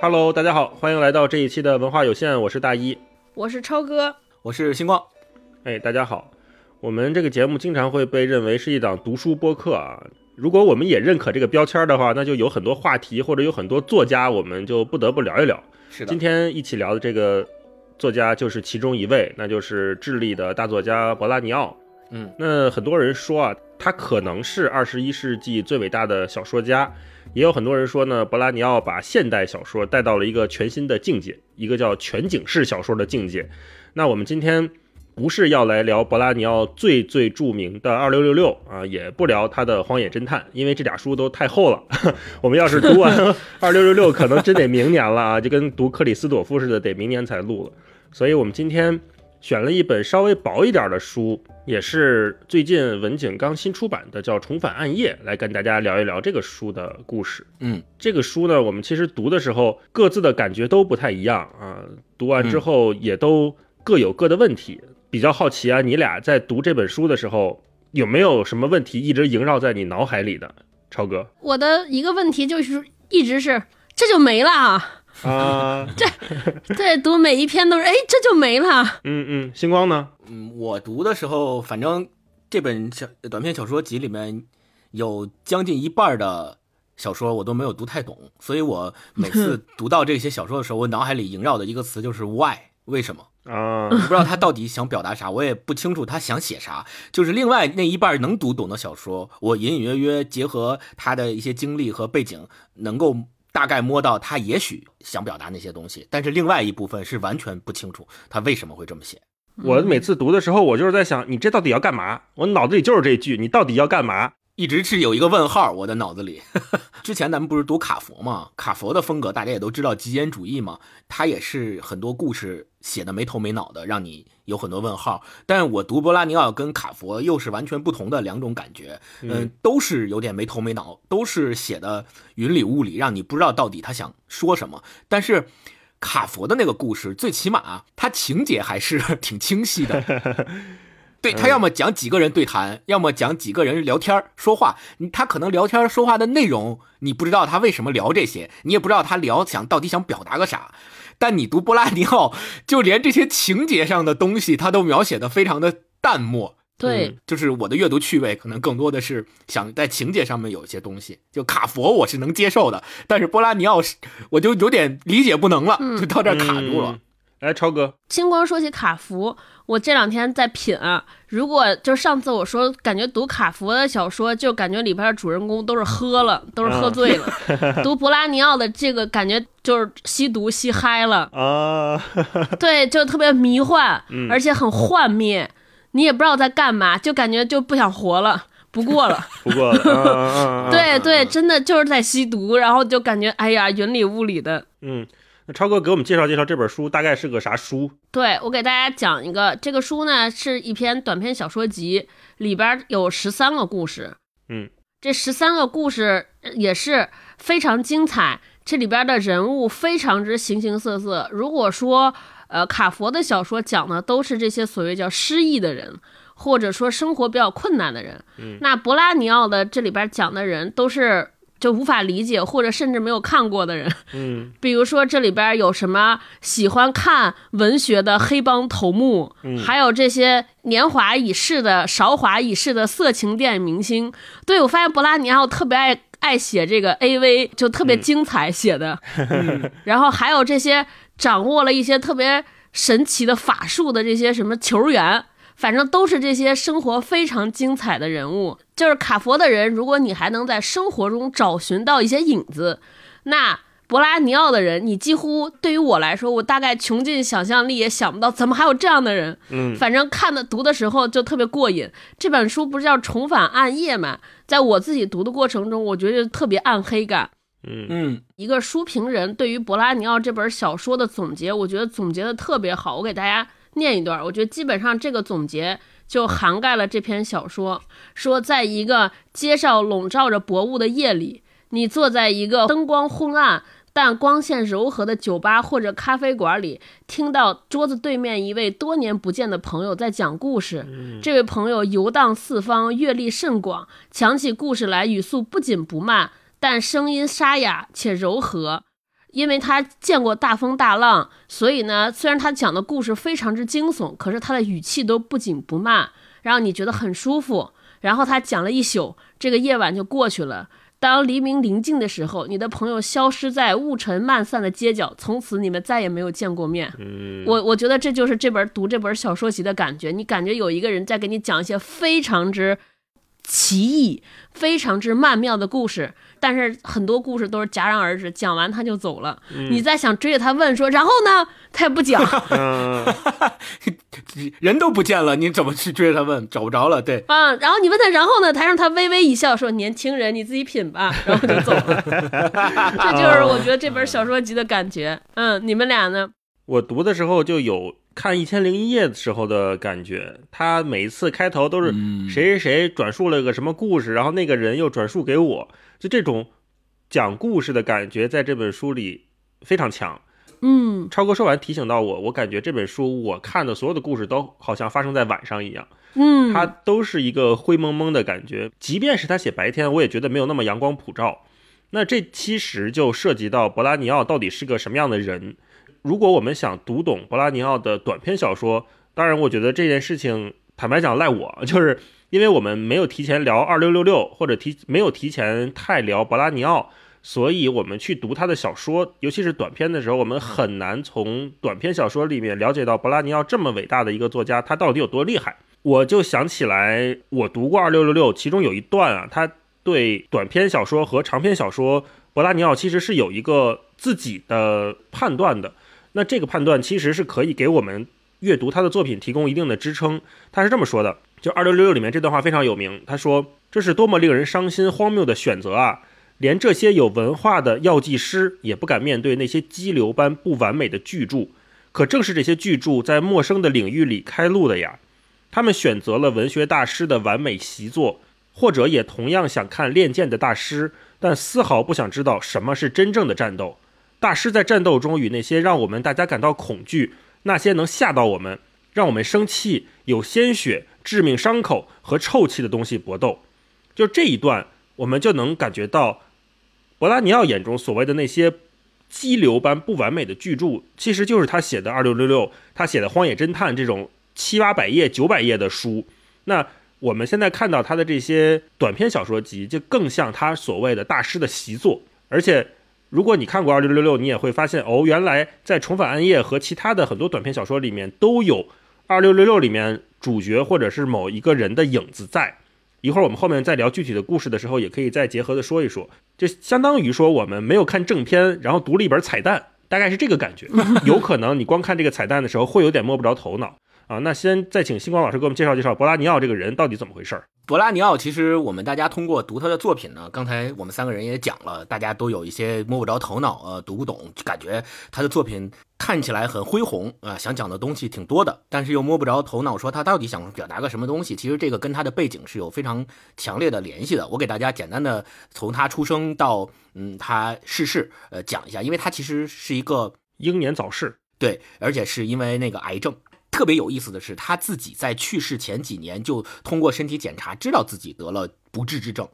Hello，大家好，欢迎来到这一期的文化有限，我是大一，我是超哥，我是星光。哎，大家好，我们这个节目经常会被认为是一档读书播客啊。如果我们也认可这个标签的话，那就有很多话题或者有很多作家，我们就不得不聊一聊。是的，今天一起聊的这个作家就是其中一位，那就是智利的大作家博拉尼奥。嗯，那很多人说啊，他可能是二十一世纪最伟大的小说家。也有很多人说呢，博拉尼奥把现代小说带到了一个全新的境界，一个叫全景式小说的境界。那我们今天不是要来聊博拉尼奥最最著名的《二六六六》啊，也不聊他的《荒野侦探》，因为这俩书都太厚了。我们要是读完 《二六六六》，可能真得明年了啊，就跟读克里斯朵夫似的，得明年才录了。所以我们今天。选了一本稍微薄一点的书，也是最近文景刚新出版的，叫《重返暗夜》，来跟大家聊一聊这个书的故事。嗯，这个书呢，我们其实读的时候各自的感觉都不太一样啊，读完之后也都各有各的问题。比较好奇啊，你俩在读这本书的时候有没有什么问题一直萦绕在你脑海里的？超哥，我的一个问题就是一直是这就没了啊。啊，这对读每一篇都是哎，这就没了。嗯嗯，星光呢？嗯，我读的时候，反正这本小短篇小说集里面有将近一半的小说我都没有读太懂，所以我每次读到这些小说的时候，我脑海里萦绕的一个词就是 why，为什么啊？我不知道他到底想表达啥，我也不清楚他想写啥。就是另外那一半能读懂的小说，我隐隐约约结合他的一些经历和背景，能够。大概摸到他也许想表达那些东西，但是另外一部分是完全不清楚他为什么会这么写。我每次读的时候，我就是在想，你这到底要干嘛？我脑子里就是这句，你到底要干嘛？一直是有一个问号，我的脑子里。之前咱们不是读卡佛嘛？卡佛的风格大家也都知道，极简主义嘛，他也是很多故事写的没头没脑的，让你有很多问号。但我读波拉尼奥跟卡佛又是完全不同的两种感觉，嗯，都是有点没头没脑，都是写的云里雾里，让你不知道到底他想说什么。但是卡佛的那个故事，最起码他情节还是 挺清晰的。对他要么讲几个人对谈，要么讲几个人聊天说话。他可能聊天说话的内容你不知道他为什么聊这些，你也不知道他聊想到底想表达个啥。但你读波拉尼奥，就连这些情节上的东西他都描写的非常的淡漠。对，就是我的阅读趣味可能更多的是想在情节上面有一些东西。就卡佛我是能接受的，但是波拉尼奥是我就有点理解不能了，就到这卡住了。哎，超哥，星光说起卡福，我这两天在品啊。如果就上次我说，感觉读卡福的小说，就感觉里边的主人公都是喝了，都是喝醉了。读博拉尼奥的这个感觉就是吸毒吸嗨了啊。对，就特别迷幻，而且很幻灭，你也不知道在干嘛，就感觉就不想活了，不过了，不过了。对对，真的就是在吸毒，然后就感觉哎呀，云里雾里的。嗯。那超哥给我们介绍介绍这本书大概是个啥书？对我给大家讲一个，这个书呢是一篇短篇小说集，里边有十三个故事。嗯，这十三个故事也是非常精彩，这里边的人物非常之形形色色。如果说呃卡佛的小说讲的都是这些所谓叫失意的人，或者说生活比较困难的人，嗯，那博拉尼奥的这里边讲的人都是。就无法理解或者甚至没有看过的人，嗯，比如说这里边有什么喜欢看文学的黑帮头目，嗯，还有这些年华已逝的韶华已逝的色情电影明星。对我发现博拉尼奥特别爱爱写这个 AV，就特别精彩写的，然后还有这些掌握了一些特别神奇的法术的这些什么球员。反正都是这些生活非常精彩的人物，就是卡佛的人。如果你还能在生活中找寻到一些影子，那博拉尼奥的人，你几乎对于我来说，我大概穷尽想象力也想不到怎么还有这样的人。嗯，反正看的读的时候就特别过瘾。这本书不是叫《重返暗夜》嘛？在我自己读的过程中，我觉得特别暗黑感。嗯嗯，一个书评人对于博拉尼奥这本小说的总结，我觉得总结的特别好。我给大家。念一段，我觉得基本上这个总结就涵盖了这篇小说。说，在一个街上笼罩着薄雾的夜里，你坐在一个灯光昏暗但光线柔和的酒吧或者咖啡馆里，听到桌子对面一位多年不见的朋友在讲故事。这位朋友游荡四方，阅历甚广，讲起故事来语速不紧不慢，但声音沙哑且柔和。因为他见过大风大浪，所以呢，虽然他讲的故事非常之惊悚，可是他的语气都不紧不慢，让你觉得很舒服。然后他讲了一宿，这个夜晚就过去了。当黎明临近的时候，你的朋友消失在雾尘漫散的街角，从此你们再也没有见过面。嗯，我我觉得这就是这本读这本小说集的感觉，你感觉有一个人在给你讲一些非常之奇异、非常之曼妙的故事，但是很多故事都是戛然而止，讲完他就走了。你再想追着他问说，然后呢？他也不讲。嗯，人都不见了，你怎么去追着他问？找不着了，对。啊，然后你问他，然后呢？他让他微微一笑，说：“年轻人，你自己品吧。”然后就走了。这就是我觉得这本小说集的感觉。嗯，你们俩呢？我读的时候就有看《一千零一夜》的时候的感觉，他每一次开头都是嗯谁谁谁转述了个什么故事，然后那个人又转述给我，就这种讲故事的感觉，在这本书里非常强。嗯超哥说完提醒到我，我感觉这本书我看的所有的故事都好像发生在晚上一样，嗯，它都是一个灰蒙蒙的感觉。即便是他写白天，我也觉得没有那么阳光普照。那这其实就涉及到博拉尼奥到底是个什么样的人。如果我们想读懂博拉尼奥的短篇小说，当然我觉得这件事情坦白讲赖我，就是因为我们没有提前聊二六六六，或者提没有提前太聊博拉尼奥。所以，我们去读他的小说，尤其是短篇的时候，我们很难从短篇小说里面了解到博拉尼奥这么伟大的一个作家，他到底有多厉害。我就想起来，我读过二六六六，其中有一段啊，他对短篇小说和长篇小说，博拉尼奥其实是有一个自己的判断的。那这个判断其实是可以给我们阅读他的作品提供一定的支撑。他是这么说的：就二六六六里面这段话非常有名，他说：“这是多么令人伤心、荒谬的选择啊！”连这些有文化的药剂师也不敢面对那些激流般不完美的巨著，可正是这些巨著在陌生的领域里开路的呀。他们选择了文学大师的完美习作，或者也同样想看练剑的大师，但丝毫不想知道什么是真正的战斗。大师在战斗中与那些让我们大家感到恐惧、那些能吓到我们、让我们生气、有鲜血、致命伤口和臭气的东西搏斗。就这一段，我们就能感觉到。博拉尼奥眼中所谓的那些激流般不完美的巨著，其实就是他写的《二六六六》，他写的《荒野侦探》这种七八百页、九百页的书。那我们现在看到他的这些短篇小说集，就更像他所谓的大师的习作。而且，如果你看过《二六六六》，你也会发现，哦，原来在《重返暗夜》和其他的很多短篇小说里面，都有《二六六六》里面主角或者是某一个人的影子在。一会儿我们后面再聊具体的故事的时候，也可以再结合的说一说。就相当于说我们没有看正片，然后读了一本彩蛋，大概是这个感觉。有可能你光看这个彩蛋的时候，会有点摸不着头脑啊。那先再请星光老师给我们介绍介绍博拉尼奥这个人到底怎么回事儿。博拉尼奥其实我们大家通过读他的作品呢，刚才我们三个人也讲了，大家都有一些摸不着头脑，呃，读不懂，感觉他的作品看起来很恢宏啊、呃，想讲的东西挺多的，但是又摸不着头脑，说他到底想表达个什么东西。其实这个跟他的背景是有非常强烈的联系的。我给大家简单的从他出生到嗯他逝世，呃讲一下，因为他其实是一个英年早逝，对，而且是因为那个癌症。特别有意思的是，他自己在去世前几年就通过身体检查知道自己得了不治之症，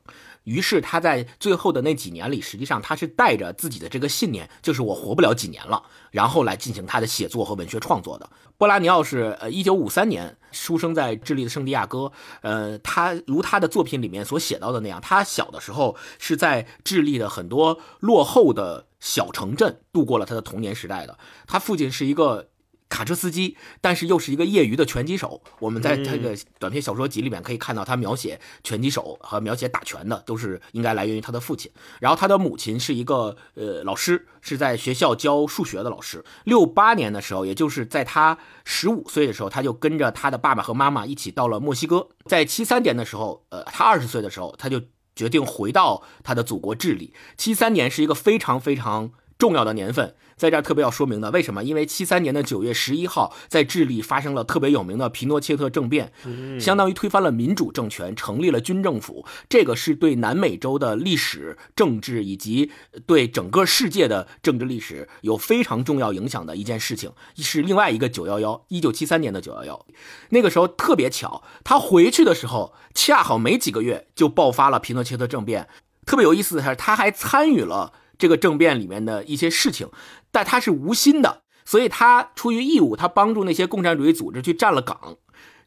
于是他在最后的那几年里，实际上他是带着自己的这个信念，就是我活不了几年了，然后来进行他的写作和文学创作的。波拉尼奥是呃一九五三年出生在智利的圣地亚哥，呃，他如他的作品里面所写到的那样，他小的时候是在智利的很多落后的小城镇度过了他的童年时代的。他父亲是一个。卡车司机，但是又是一个业余的拳击手。我们在这个短篇小说集里面可以看到，他描写拳击手和描写打拳的，都是应该来源于他的父亲。然后他的母亲是一个呃老师，是在学校教数学的老师。六八年的时候，也就是在他十五岁的时候，他就跟着他的爸爸和妈妈一起到了墨西哥。在七三年的时候，呃，他二十岁的时候，他就决定回到他的祖国智利。七三年是一个非常非常重要的年份。在这儿特别要说明的，为什么？因为七三年的九月十一号，在智利发生了特别有名的皮诺切特政变，相当于推翻了民主政权，成立了军政府。这个是对南美洲的历史、政治以及对整个世界的政治历史有非常重要影响的一件事情，是另外一个九幺幺，一九七三年的九幺幺。那个时候特别巧，他回去的时候，恰好没几个月就爆发了皮诺切特政变。特别有意思的是，他还参与了。这个政变里面的一些事情，但他是无心的，所以他出于义务，他帮助那些共产主义组织去站了岗。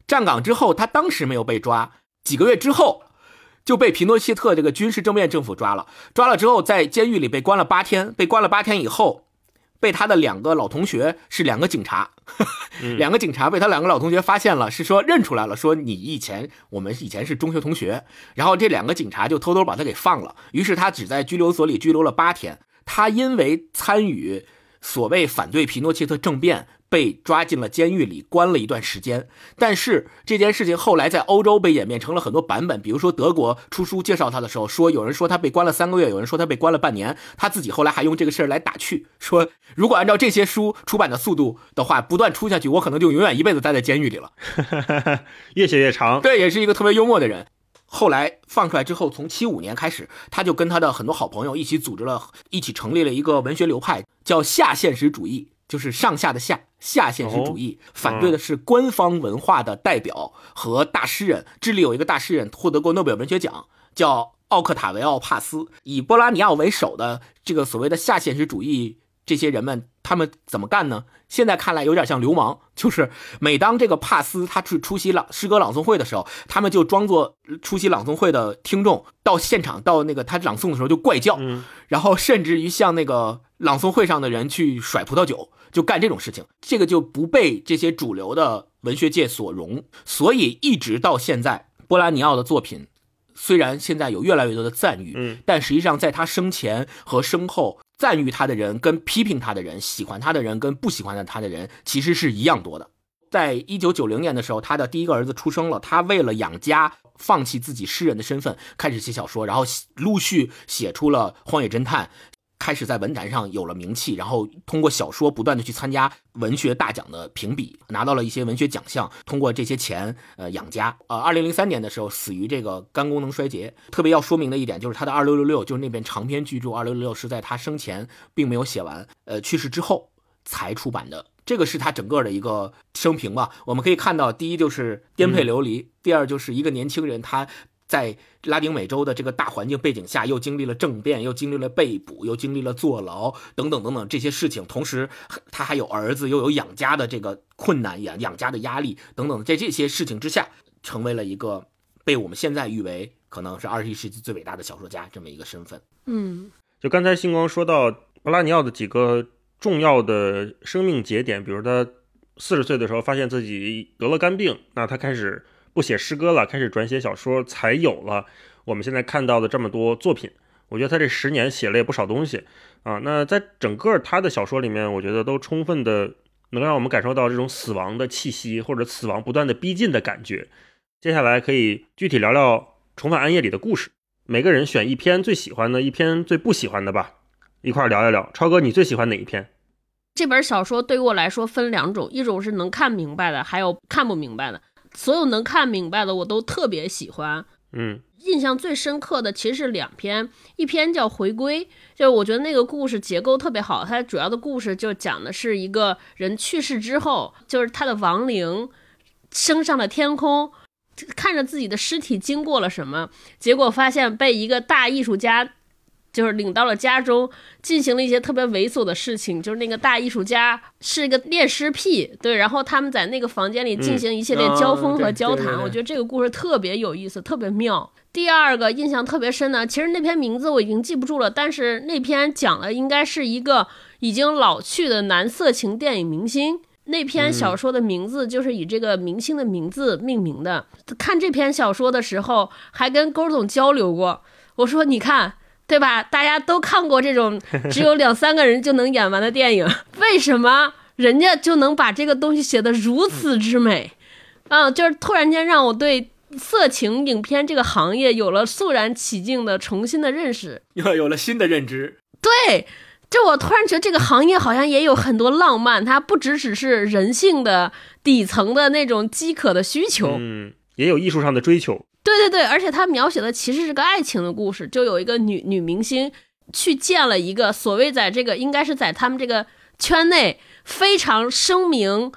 站岗之后，他当时没有被抓，几个月之后就被皮诺切特这个军事政变政府抓了。抓了之后，在监狱里被关了八天。被关了八天以后，被他的两个老同学是两个警察，两个警察被他两个老同学发现了，是说认出来了，说你以前我们以前是中学同学。然后这两个警察就偷偷把他给放了。于是他只在拘留所里拘留了八天。他因为参与所谓反对皮诺切特政变。被抓进了监狱里，关了一段时间。但是这件事情后来在欧洲被演变成了很多版本。比如说德国出书介绍他的时候，说有人说他被关了三个月，有人说他被关了半年。他自己后来还用这个事儿来打趣，说如果按照这些书出版的速度的话，不断出下去，我可能就永远一辈子待在监狱里了。越写越长。对，也是一个特别幽默的人。后来放出来之后，从七五年开始，他就跟他的很多好朋友一起组织了，一起成立了一个文学流派，叫下现实主义。就是上下的下下现实主义，反对的是官方文化的代表和大诗人。智利有一个大诗人获得过诺贝尔文学奖，叫奥克塔维奥·帕斯。以波拉尼奥为首的这个所谓的下现实主义，这些人们他们怎么干呢？现在看来有点像流氓。就是每当这个帕斯他去出席朗诗歌朗诵会的时候，他们就装作出席朗诵会的听众，到现场到那个他朗诵的时候就怪叫，然后甚至于向那个朗诵会上的人去甩葡萄酒。就干这种事情，这个就不被这些主流的文学界所容，所以一直到现在，波拉尼奥的作品虽然现在有越来越多的赞誉，嗯，但实际上在他生前和身后，赞誉他的人跟批评他的人，喜欢他的人跟不喜欢他的人，其实是一样多的。在一九九零年的时候，他的第一个儿子出生了，他为了养家，放弃自己诗人的身份，开始写小说，然后陆续写出了《荒野侦探》。开始在文坛上有了名气，然后通过小说不断的去参加文学大奖的评比，拿到了一些文学奖项，通过这些钱呃养家。呃，二零零三年的时候死于这个肝功能衰竭。特别要说明的一点就是他的二六六六，就是那篇长篇巨著二六六六是在他生前并没有写完，呃，去世之后才出版的。这个是他整个的一个生平吧。我们可以看到，第一就是颠沛流离，第二就是一个年轻人他。在拉丁美洲的这个大环境背景下，又经历了政变，又经历了被捕，又经历了坐牢等等等等这些事情。同时，他还有儿子，又有养家的这个困难，养养家的压力等等。在这些事情之下，成为了一个被我们现在誉为可能是二十一世纪最伟大的小说家这么一个身份。嗯，就刚才星光说到波拉尼奥的几个重要的生命节点，比如他四十岁的时候发现自己得了肝病，那他开始。不写诗歌了，开始转写小说，才有了我们现在看到的这么多作品。我觉得他这十年写了也不少东西啊。那在整个他的小说里面，我觉得都充分的能让我们感受到这种死亡的气息，或者死亡不断的逼近的感觉。接下来可以具体聊聊《重返暗夜》里的故事，每个人选一篇最喜欢的，一篇最不喜欢的吧，一块聊一聊。超哥，你最喜欢哪一篇？这本小说对于我来说分两种，一种是能看明白的，还有看不明白的。所有能看明白的我都特别喜欢，嗯，印象最深刻的其实是两篇，一篇叫《回归》，就是我觉得那个故事结构特别好，它主要的故事就讲的是一个人去世之后，就是他的亡灵升上了天空，看着自己的尸体经过了什么，结果发现被一个大艺术家。就是领到了家中，进行了一些特别猥琐的事情。就是那个大艺术家是一个恋尸癖，对。然后他们在那个房间里进行一系列交锋和交谈。我觉得这个故事特别有意思，特别妙。第二个印象特别深的，其实那篇名字我已经记不住了，但是那篇讲了应该是一个已经老去的男色情电影明星。那篇小说的名字就是以这个明星的名字命名的。看这篇小说的时候，还跟勾总交流过，我说你看。对吧？大家都看过这种 只有两三个人就能演完的电影，为什么人家就能把这个东西写得如此之美？啊，就是突然间让我对色情影片这个行业有了肃然起敬的重新的认识，又有了新的认知。对，就我突然觉得这个行业好像也有很多浪漫，它不只只是人性的底层的那种饥渴的需求，嗯，也有艺术上的追求。对对对，而且他描写的其实是个爱情的故事，就有一个女女明星去见了一个所谓在这个应该是在他们这个圈内非常声名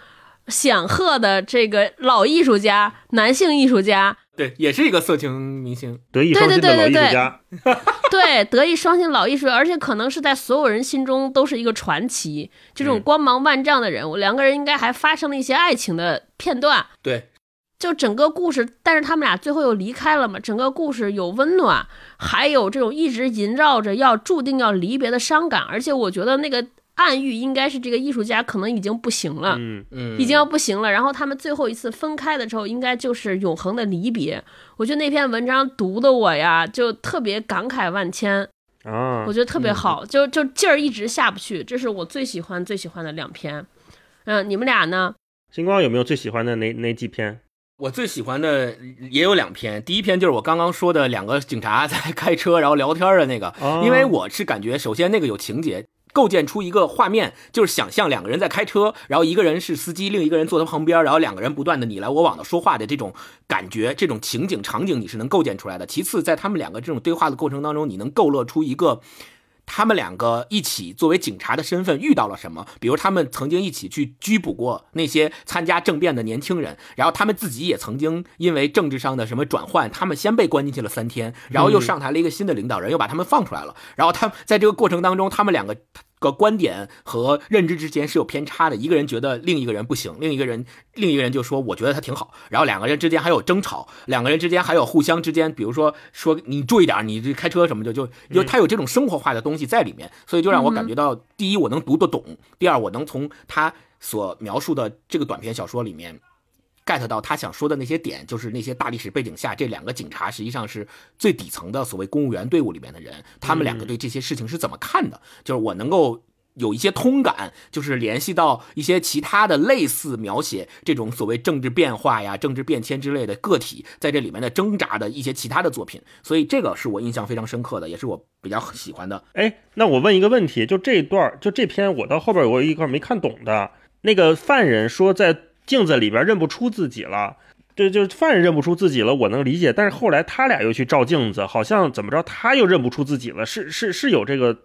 显赫的这个老艺术家，男性艺术家。对，也是一个色情明星。德艺双馨的老艺术家，对，德艺双馨老艺术家，而且可能是在所有人心中都是一个传奇。这种嗯光芒万丈的人物，两个人应该还发生了一些爱情的片段。对，就整个故事，但是他们俩最后又离开了嘛。整个故事有温暖，还有这种一直萦绕着要注定要离别的伤感。而且我觉得那个暗喻应该是这个艺术家可能已经不行了，嗯，嗯，已经要不行了。然后他们最后一次分开的时候，应该就是永恒的离别。我觉得那篇文章读的我呀，就特别感慨万千。啊我，觉得特别好，就就劲儿一直下不去。这是我最喜欢最喜欢的两篇。嗯，你们俩呢？星光有没有最喜欢的哪哪几篇？我最喜欢的也有两篇，第一篇就是我刚刚说的两个警察在开车然后聊天的那个，哦因为我是感觉首先那个有情节。构建出一个画面，就是想象两个人在开车，然后一个人是司机，另一个人坐他旁边，然后两个人不断的你来我往的说话的这种感觉，这种情景场景你是能构建出来的。其次，在他们两个这种对话的过程当中，你能勾勒出一个他们两个一起作为警察的身份遇到了什么？比如他们曾经一起去拘捕过那些参加政变的年轻人，然后他们自己也曾经因为政治上的什么转换，他们先被关进去了三天，然后又上台了一个新的领导人，又把他们放出来了。然后他在这个过程当中，他们两个。个观点和认知之间是有偏差的，一个人觉得另一个人不行，另一个人另一个人就说我觉得他挺好，然后两个人之间还有争吵，两个人之间还有互相之间，比如说说你注意点，你这开车什么的，就就他有这种生活化的东西在里面，所以就让我感觉到，第一我能读得懂，第二我能从他所描述的这个短篇小说里面。Get 到他想说的那些点，就是那些大历史背景下，这两个警察实际上是最底层的所谓公务员队伍里面的人，他们两个对这些事情是怎么看的？就是我能够有一些通感，就是联系到一些其他的类似描写这种所谓政治变化呀、政治变迁之类的个体在这里面的挣扎的一些其他的作品，所以这个是我印象非常深刻的，也是我比较喜欢的。哎，那我问一个问题，就这一段，就这篇，我到后边我有一块没看懂的，那个犯人说在镜子里边认不出自己了。对就是犯人认不出自己了，我能理解。但是后来他俩又去照镜子，好像怎么着他又认不出自己了，是是是有这个，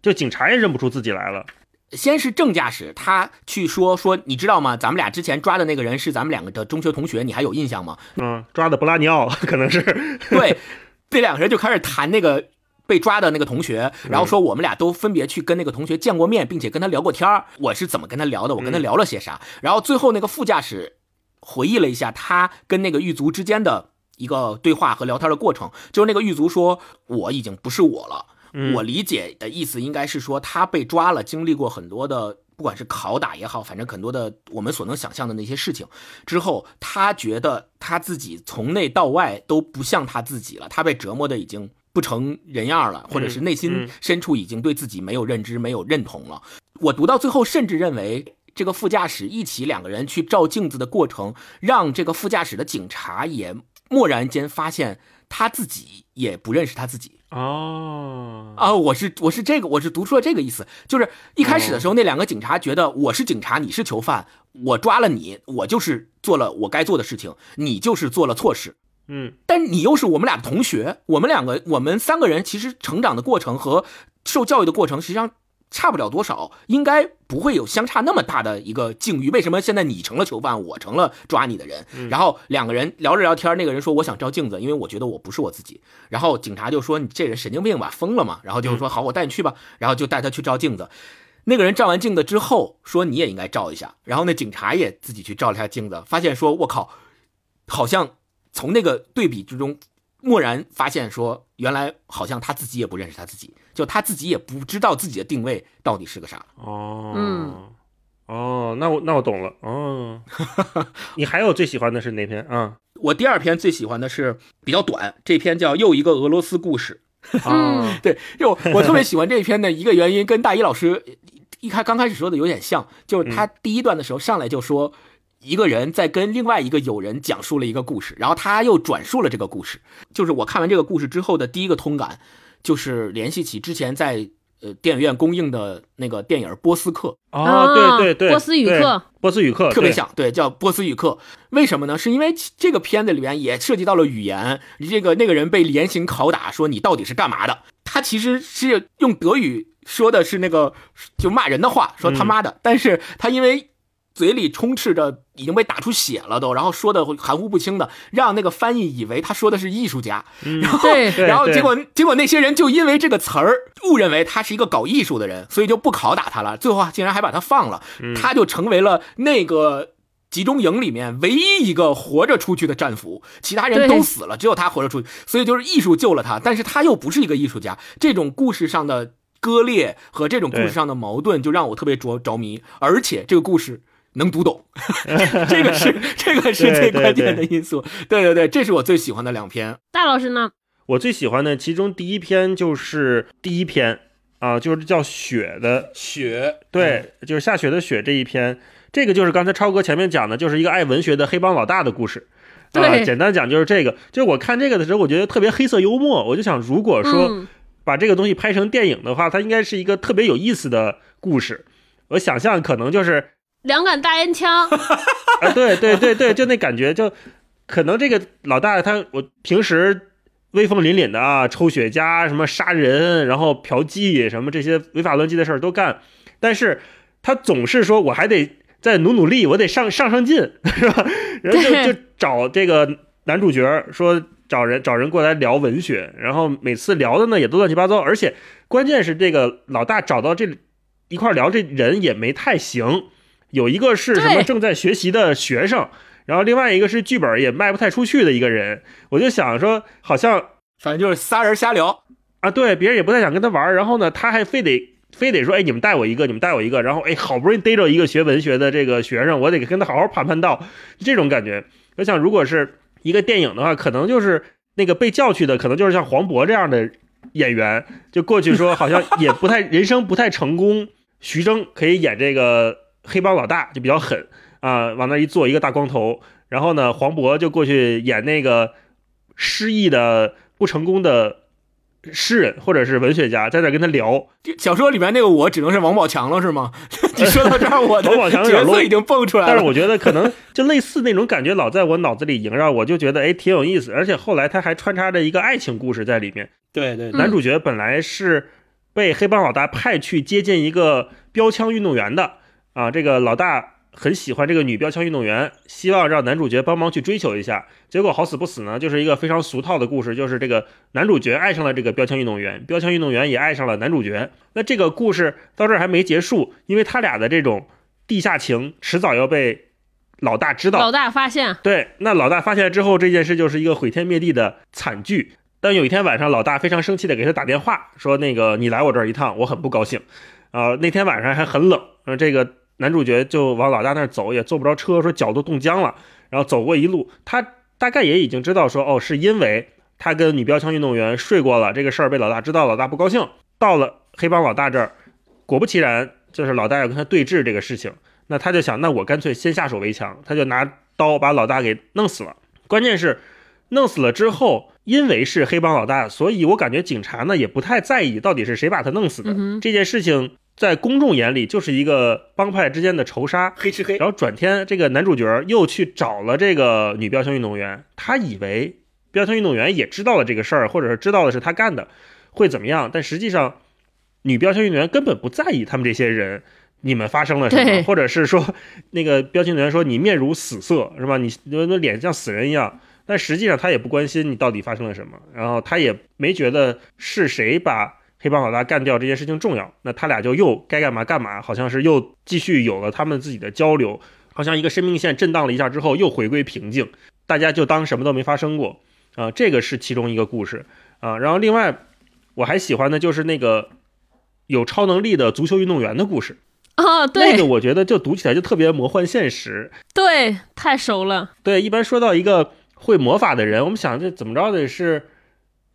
就警察也认不出自己来了。先是正驾驶，他去说说，你知道吗？咱们俩之前抓的那个人是咱们两个的中学同学，你还有印象吗？嗯，抓的布拉尼奥可能是，对，这两个人就开始谈那个被抓的那个同学，然后说我们俩都分别去跟那个同学见过面，并且跟他聊过天儿我是怎么跟他聊的？我跟他聊了些啥？然后最后那个副驾驶回忆了一下他跟那个狱卒之间的一个对话和聊天的过程，就是那个狱卒说我已经不是我了。嗯我理解的意思应该是说，他被抓了，经历过很多的，不管是拷打也好，反正很多的我们所能想象的那些事情之后，他觉得他自己从内到外都不像他自己了，他被折磨的已经不成人样了，或者是内心嗯深处已经对自己没有认知、没有认同了。我读到最后，甚至认为。这个副驾驶一起两个人去照镜子的过程，让这个副驾驶的警察也蓦然间发现他自己也不认识他自己。哦，啊，我是我是这个，我是读出了这个意思，就是一开始的时候，那两个警察觉得我是警察，你是囚犯，我抓了你，我就是做了我该做的事情，你就是做了错事。嗯但你又是我们俩的同学，我们两个，我们三个人其实成长的过程和受教育的过程，实际上差不了多少，应该不会有相差那么大的一个境遇。为什么现在你成了囚犯，我成了抓你的人？然后两个人聊着聊天，那个人说我想照镜子，因为我觉得我不是我自己。然后警察就说你这人神经病吧，疯了嘛？然后就说好，我带你去吧。然后就带他去照镜子。那个人照完镜子之后说你也应该照一下，然后那警察也自己去照了一下镜子，发现说我靠，好像从那个对比之中，蓦然发现说，原来好像他自己也不认识他自己，就他自己也不知道自己的定位到底是个啥。哦，嗯，哦，那我那我懂了。哦，你还有最喜欢的是哪篇啊？我第二篇最喜欢的是比较短，这篇叫《又一个俄罗斯故事》。啊，对，就我特别喜欢这一篇的一个原因，跟大一老师一开刚开始说的有点像，就是他第一段的时候上来就说。一个人在跟另外一个友人讲述了一个故事，然后他又转述了这个故事。就是我看完这个故事之后的第一个通感，就是联系起之前在呃电影院公映的那个电影《波斯克》，哦，对对对，波斯语对课，波斯语课特别像，对，叫波斯语课。为什么呢？是因为这个片子里面也涉及到了语言，这个那个人被严刑拷打，说你到底是干嘛的？他其实是用德语说的是那个就骂人的话，说他妈的，但是他因为。嘴里充斥着已经被打出血了都，然后说的含糊不清的，让那个翻译以为他说的是艺术家，然后对然后结果结果那些人就因为这个词儿误认为他是一个搞艺术的人，所以就不拷打他了，最后啊竟然还把他放了，他就成为了那个。集中营里面唯一一个活着出去的战俘，其他人都死了，只有他活着出去，所以就是艺术救了他，但是他又不是一个艺术家。这种故事上的割裂和这种故事上的矛盾，就让我特别着着迷，而且这个故事能读懂，这个是 这个是最关键的因素。对对对，这是我最喜欢的两篇。大老师呢？我最喜欢的其中第一篇就是第一篇啊，就是叫雪的，雪，对，就是下雪的雪这一篇，这个就是刚才超哥前面讲的，就是一个爱文学的黑帮老大的故事。啊，对简单讲就是这个。就是我看这个的时候，我觉得特别黑色幽默。我就想，如果说嗯把这个东西拍成电影的话，它应该是一个特别有意思的故事。我想象可能就是两杆大烟枪，啊，对对对对，就那感觉，就可能这个老大他，我平时威风凛凛的啊，抽雪茄，什么杀人，然后嫖妓，什么这些违法乱纪的事儿都干，但是他总是说我还得再努努力，我得上上上进，是吧？然后就就找这个男主角说找人找人过来聊文学，然后每次聊的呢也都乱七八糟，而且关键是这个老大找到这一块聊这人也没太行，有一个是什么正在学习的学生，然后另外一个是剧本也卖不太出去的一个人，我就想说好像反正就是仨人瞎聊。啊，对，别人也不太想跟他玩儿，然后呢，他还非得非得说，哎，你们带我一个，你们带我一个，然后哎，好不容易逮着一个学文学的这个学生，我得跟他好好盘盘道，这种感觉。我想，如果是一个电影的话，可能就是那个被叫去的，可能就是像黄渤这样的演员，就过去说，好像也不太人生不太成功。徐峥可以演这个黑帮老大，就比较狠啊，往那一坐，一个大光头，然后呢，黄渤就过去演那个失意的不成功的诗人或者是文学家，在那跟他聊。小说里面那个我只能是王宝强了，是吗？你说到这儿，我的 王宝强有点角色已经蹦出来了。但是我觉得可能就类似那种感觉，老在我脑子里萦绕，我就觉得哎挺有意思。而且后来他还穿插着一个爱情故事在里面。对对嗯男主角本来是被黑帮老大派去接近一个标枪运动员的啊，这个老大很喜欢这个女标枪运动员，希望让男主角帮忙去追求一下。结果好死不死呢，就是一个非常俗套的故事，就是这个男主角爱上了这个标枪运动员，标枪运动员也爱上了男主角。那这个故事到这儿还没结束，因为他俩的这种地下情迟早要被老大知道。老大发现，对，那老大发现了之后，这件事就是一个毁天灭地的惨剧。但有一天晚上，老大非常生气的给他打电话，说：“那个你来我这儿一趟，我很不高兴。”啊，那天晚上还很冷，呃，这个男主角就往老大那儿走，也坐不着车，说脚都冻僵了。然后走过一路，他大概也已经知道说，哦，是因为他跟女标枪运动员睡过了，这个事儿被老大知道，老大不高兴。到了黑帮老大这儿，果不其然，就是老大要跟他对峙这个事情。那他就想，那我干脆先下手为强，他就拿刀把老大给弄死了。关键是弄死了之后，因为是黑帮老大，所以我感觉警察呢也不太在意到底是谁把他弄死的。嗯这件事情在公众眼里就是一个帮派之间的仇杀。黑吃黑，然后转天，这个男主角又去找了这个女标枪运动员，他以为标枪运动员也知道了这个事儿，或者是知道的是他干的，会怎么样？但实际上，女标枪运动员根本不在意他们这些人。你们发生了什么？或者是说，那个标枪运动员说你面如死色，是吧？你那那脸像死人一样。但实际上他也不关心你到底发生了什么，然后他也没觉得是谁把黑帮老大干掉这件事情重要。那他俩就又该干嘛干嘛，好像是又继续有了他们自己的交流，好像一个生命线震荡了一下之后又回归平静，大家就当什么都没发生过啊、这个是其中一个故事啊、然后另外我还喜欢的就是那个有超能力的足球运动员的故事，哦，对、那个我觉得就读起来就特别魔幻现实。对，太熟了。对，一般说到一个会魔法的人，我们想这怎么着得是，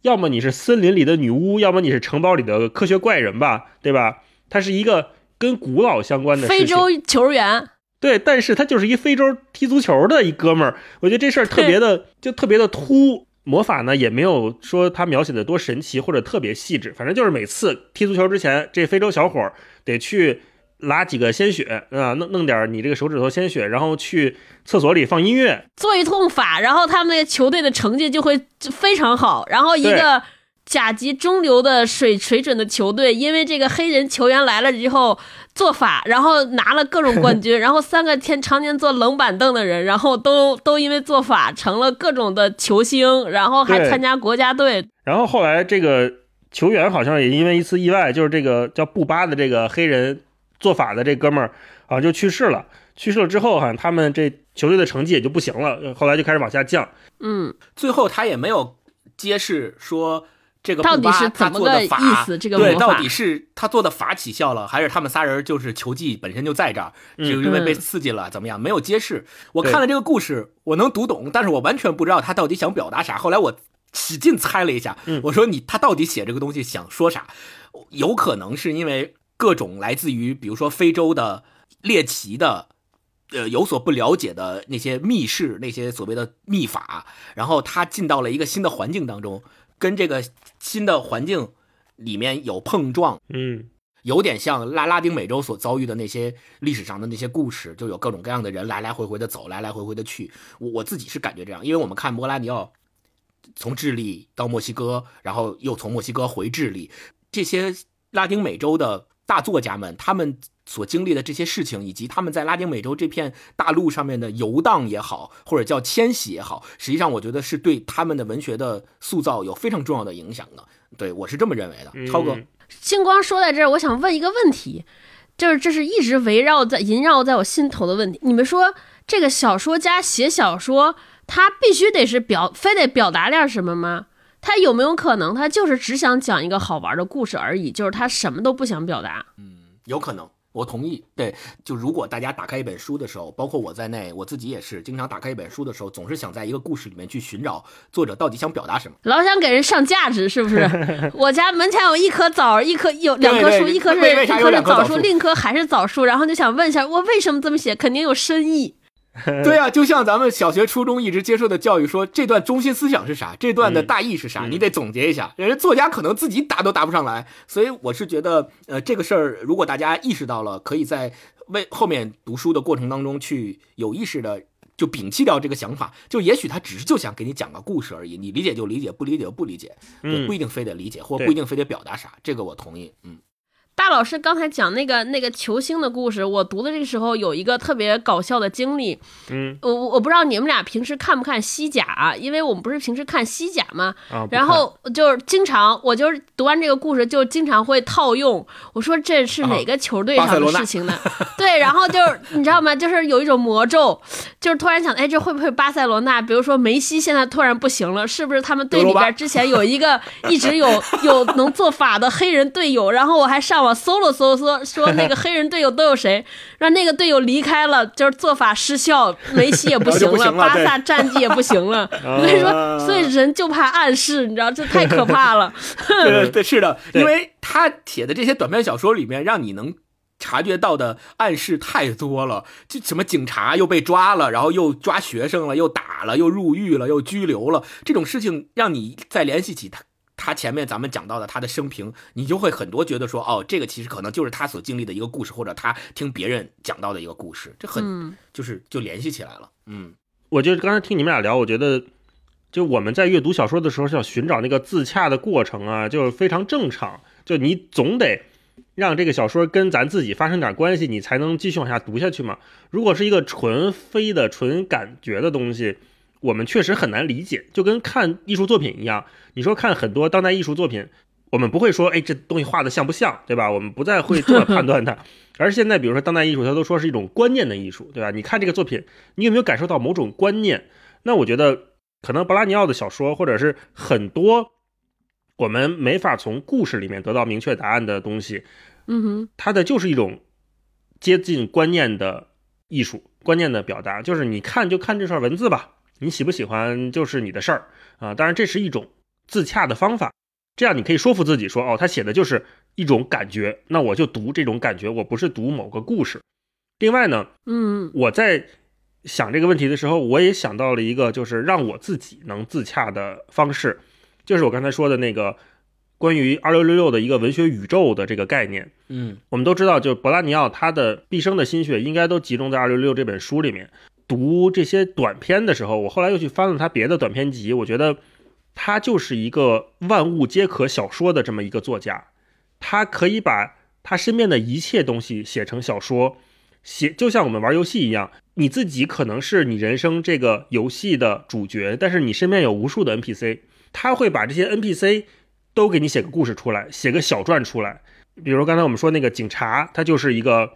要么你是森林里的女巫，要么你是城堡里的科学怪人吧，对吧？它是一个跟古老相关的。非洲球员，对，但是他就是一非洲踢足球的一哥们儿，我觉得这事儿特别的，就特别的突。魔法呢也没有说他描写的多神奇或者特别细致，反正就是每次踢足球之前，这非洲小伙儿得去拉几个鲜血啊，弄弄点你这个手指头鲜血，然后去厕所里放音乐，做一通法，然后他们那个球队的成绩就会非常好。然后一个甲级中流的水水准的球队，因为这个黑人球员来了之后做法，然后拿了各种冠军，然后三个天常年坐冷板凳的人，然后都都因为做法成了各种的球星，然后还参加国家队。然后后来这个球员好像也因为一次意外，就是这个叫布巴的这个黑人做法的这哥们儿啊就去世了。去世了之后，好像他们这球队的成绩也就不行了，后来就开始往下降。嗯，最后他也没有揭示说这个布巴到底是他怎么个做的法意思？这个对，到底是他做的法起效了，还是他们仨人就是球技本身就在这儿，嗯就因为被嗯刺激了，怎么样？没有揭示。我看了这个故事，我能读懂，但是我完全不知道他到底想表达啥。后来我使劲猜了一下，嗯我说你他到底写这个东西想说啥？有可能是因为各种来自于比如说非洲的猎奇的。呃，有所不了解的那些密室，那些所谓的秘法，然后他进到了一个新的环境当中，跟这个新的环境里面有碰撞，嗯有点像拉拉丁美洲所遭遇的那些历史上的那些故事，就有各种各样的人来来回回的走，来来回回的去。我我自己是感觉这样，因为我们看波拉尼奥从智利到墨西哥，然后又从墨西哥回智利，这些拉丁美洲的大作家们，他们所经历的这些事情，以及他们在拉丁美洲这片大陆上面的游荡也好，或者叫迁徙也好，实际上我觉得是对他们的文学的塑造有非常重要的影响的。对我是这么认为的，超哥。星光说在这儿，我想问一个问题，就是这是一直围绕在萦绕在我心头的问题。你们说这个小说家写小说，他必须得是表，非得表达点什么吗？他有没有可能，他就是只想讲一个好玩的故事而已，就是他什么都不想表达？嗯有可能，我同意。对，就如果大家打开一本书的时候，包括我在内，我自己也是经常打开一本书的时候，总是想在一个故事里面去寻找作者到底想表达什么。老想给人上价值，是不是？我家门前有一棵枣，一棵有两棵 树，一棵是一棵是枣树另一棵还是枣树，然后就想问一下，我为什么这么写？肯定有深意。对啊，就像咱们小学、初中一直接受的教育说，这段中心思想是啥，这段的大意是啥，嗯你得总结一下。人家作家可能自己答都答不上来，所以我是觉得，呃，这个事儿如果大家意识到了，可以在为后面读书的过程当中去有意识的。就摒弃掉这个想法，就也许他只是就想给你讲个故事而已，你理解就理解，不理解就不理解，嗯不一定非得理解，或对不一定非得表达啥，这个我同意，嗯。大老师刚才讲那个那个球星的故事，我读的这个时候有一个特别搞笑的经历。嗯我我我不知道你们俩平时看不看西甲、啊，因为我们不是平时看西甲吗？啊，然后就是经常，我就是读完这个故事就经常会套用。我说这是哪个球队上的事情呢？对，然后就是你知道吗？就是有一种魔咒，就是突然想，哎，这会不会巴塞罗那？比如说梅西现在突然不行了，是不是他们队里边之前有一个一直有有能做法的黑人队友？然后我还上网搜了搜，说说那个黑人队友都有谁？让那个队友离开了，就是做法失效，梅西也不行了巴萨战绩也不行了。我跟你说，所以人就怕暗示，你知道，这太可怕了。对对 是的，因为他写的这些短篇小说里面，让你能察觉到的暗示太多了。就什么警察又被抓了，然后又抓学生了，又打了，又入狱了，又拘留了，这种事情让你再联系起他。他前面咱们讲到的他的生平，你就会很多觉得说，哦，这个其实可能就是他所经历的一个故事，或者他听别人讲到的一个故事，这很、嗯就是就联系起来了。嗯，我就刚才听你们俩聊，我觉得，就我们在阅读小说的时候，想寻找那个自洽的过程啊，就是非常正常。就你总得让这个小说跟咱自己发生点关系，你才能继续往下读下去嘛。如果是一个纯非的、纯感觉的东西，我们确实很难理解，就跟看艺术作品一样。你说看很多当代艺术作品，我们不会说，哎，这东西画的像不像，对吧？我们不再会这么判断它。而现在，比如说当代艺术，它都说是一种观念的艺术，对吧？你看这个作品，你有没有感受到某种观念？那我觉得，可能博拉尼奥的小说，或者是很多我们没法从故事里面得到明确答案的东西，嗯哼，它的就是一种接近观念的艺术，观念的表达，就是你看就看这串文字吧，你喜不喜欢就是你的事儿啊。当然，这是一种自洽的方法，这样你可以说服自己说，哦，他写的就是一种感觉，那我就读这种感觉，我不是读某个故事。另外呢，嗯我在想这个问题的时候，我也想到了一个就是让我自己能自洽的方式，就是我刚才说的那个关于二六六六的一个文学宇宙的这个概念。嗯我们都知道，就博拉尼奥他的毕生的心血应该都集中在二六六这本书里面。读这些短篇的时候，我后来又去翻了他别的短篇集，我觉得他就是一个万物皆可小说的这么一个作家，他可以把他身边的一切东西写成小说，写就像我们玩游戏一样，你自己可能是你人生这个游戏的主角，但是你身边有无数的 NPC，他会把这些 NPC 都给你写个故事出来，写个小传出来。比如刚才我们说那个警察，他就是一个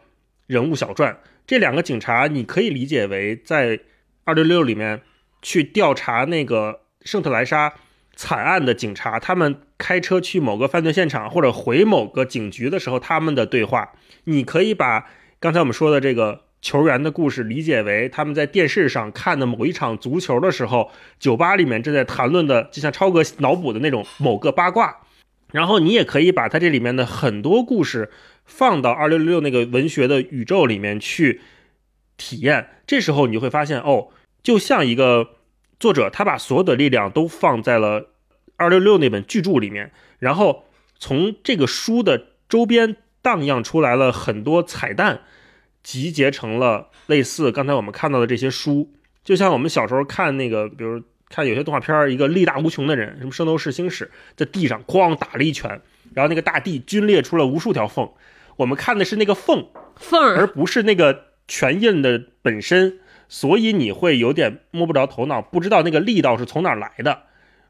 人物小传。这两个警察，你可以理解为在二六六里面去调查那个圣特莱莎。惨案的警察，他们开车去某个犯罪现场或者回某个警局的时候，他们的对话，你可以把刚才我们说的这个球员的故事理解为他们在电视上看的某一场足球的时候，酒吧里面正在谈论的，就像超哥脑补的那种某个八卦。然后你也可以把它这里面的很多故事放到二六六六那个文学的宇宙里面去体验。这时候你就会发现，哦，就像一个作者，他把所有的力量都放在了。二六六那本巨著里面，然后从这个书的周边荡漾出来了很多彩蛋，集结成了类似刚才我们看到的这些书，就像我们小时候看那个，比如看有些动画片，一个力大无穷的人，什么《圣斗士星矢》，在地上哐打了一拳，然后那个大地龟裂出了无数条缝，我们看的是那个缝缝，而不是那个全印的本身，所以你会有点摸不着头脑，不知道那个力道是从哪来的。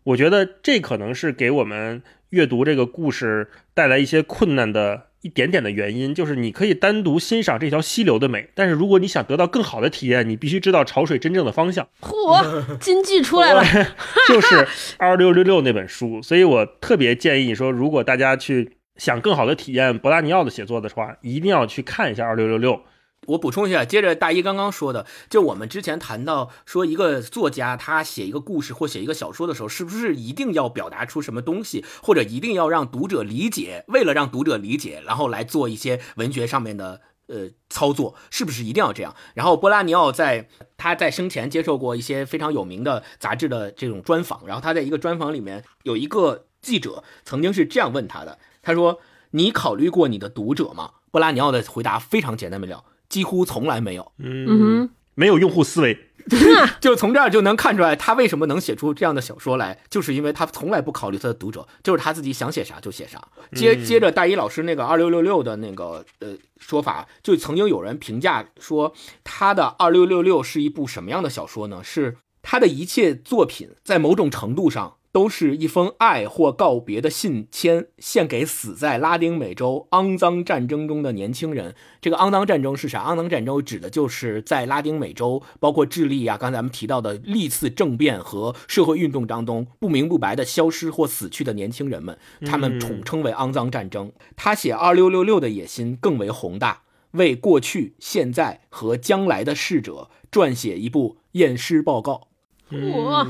我觉得这可能是给我们阅读这个故事带来一些困难的一点点的原因，就是你可以单独欣赏这条溪流的美，但是如果你想得到更好的体验，你必须知道潮水真正的方向。嚯，金句出来了，就是二六六六那本书，所以我特别建议说，如果大家去想更好的体验博拉尼奥的写作的话，一定要去看一下二六六六。我补充一下，接着大一刚刚说的，就我们之前谈到说，一个作家他写一个故事或写一个小说的时候，是不是一定要表达出什么东西，或者一定要让读者理解？为了让读者理解，然后来做一些文学上面的呃操作，是不是一定要这样？然后波拉尼奥在他在生前接受过一些非常有名的杂志的这种专访，然后他在一个专访里面有一个记者曾经是这样问他的，他说：“你考虑过你的读者吗？”布拉尼奥的回答非常简单明了。几乎从来没有，嗯，没有用户思维，就从这儿就能看出来，他为什么能写出这样的小说来，就是因为他从来不考虑他的读者，就是他自己想写啥就写啥。接接着大一老师那个二六六六的那个呃说法，就曾经有人评价说，他的二六六六是一部什么样的小说呢？是他的一切作品在某种程度上。都是一封爱或告别的信签，献给死在拉丁美洲肮脏战争中的年轻人。这个肮脏战争是啥？肮脏战争指的就是在拉丁美洲，包括智利啊，刚才咱们提到的历次政变和社会运动当中不明不白的消失或死去的年轻人们，他们统称为肮脏战争。他写二六六六的野心更为宏大，为过去、现在和将来的逝者撰写一部验尸报告。我。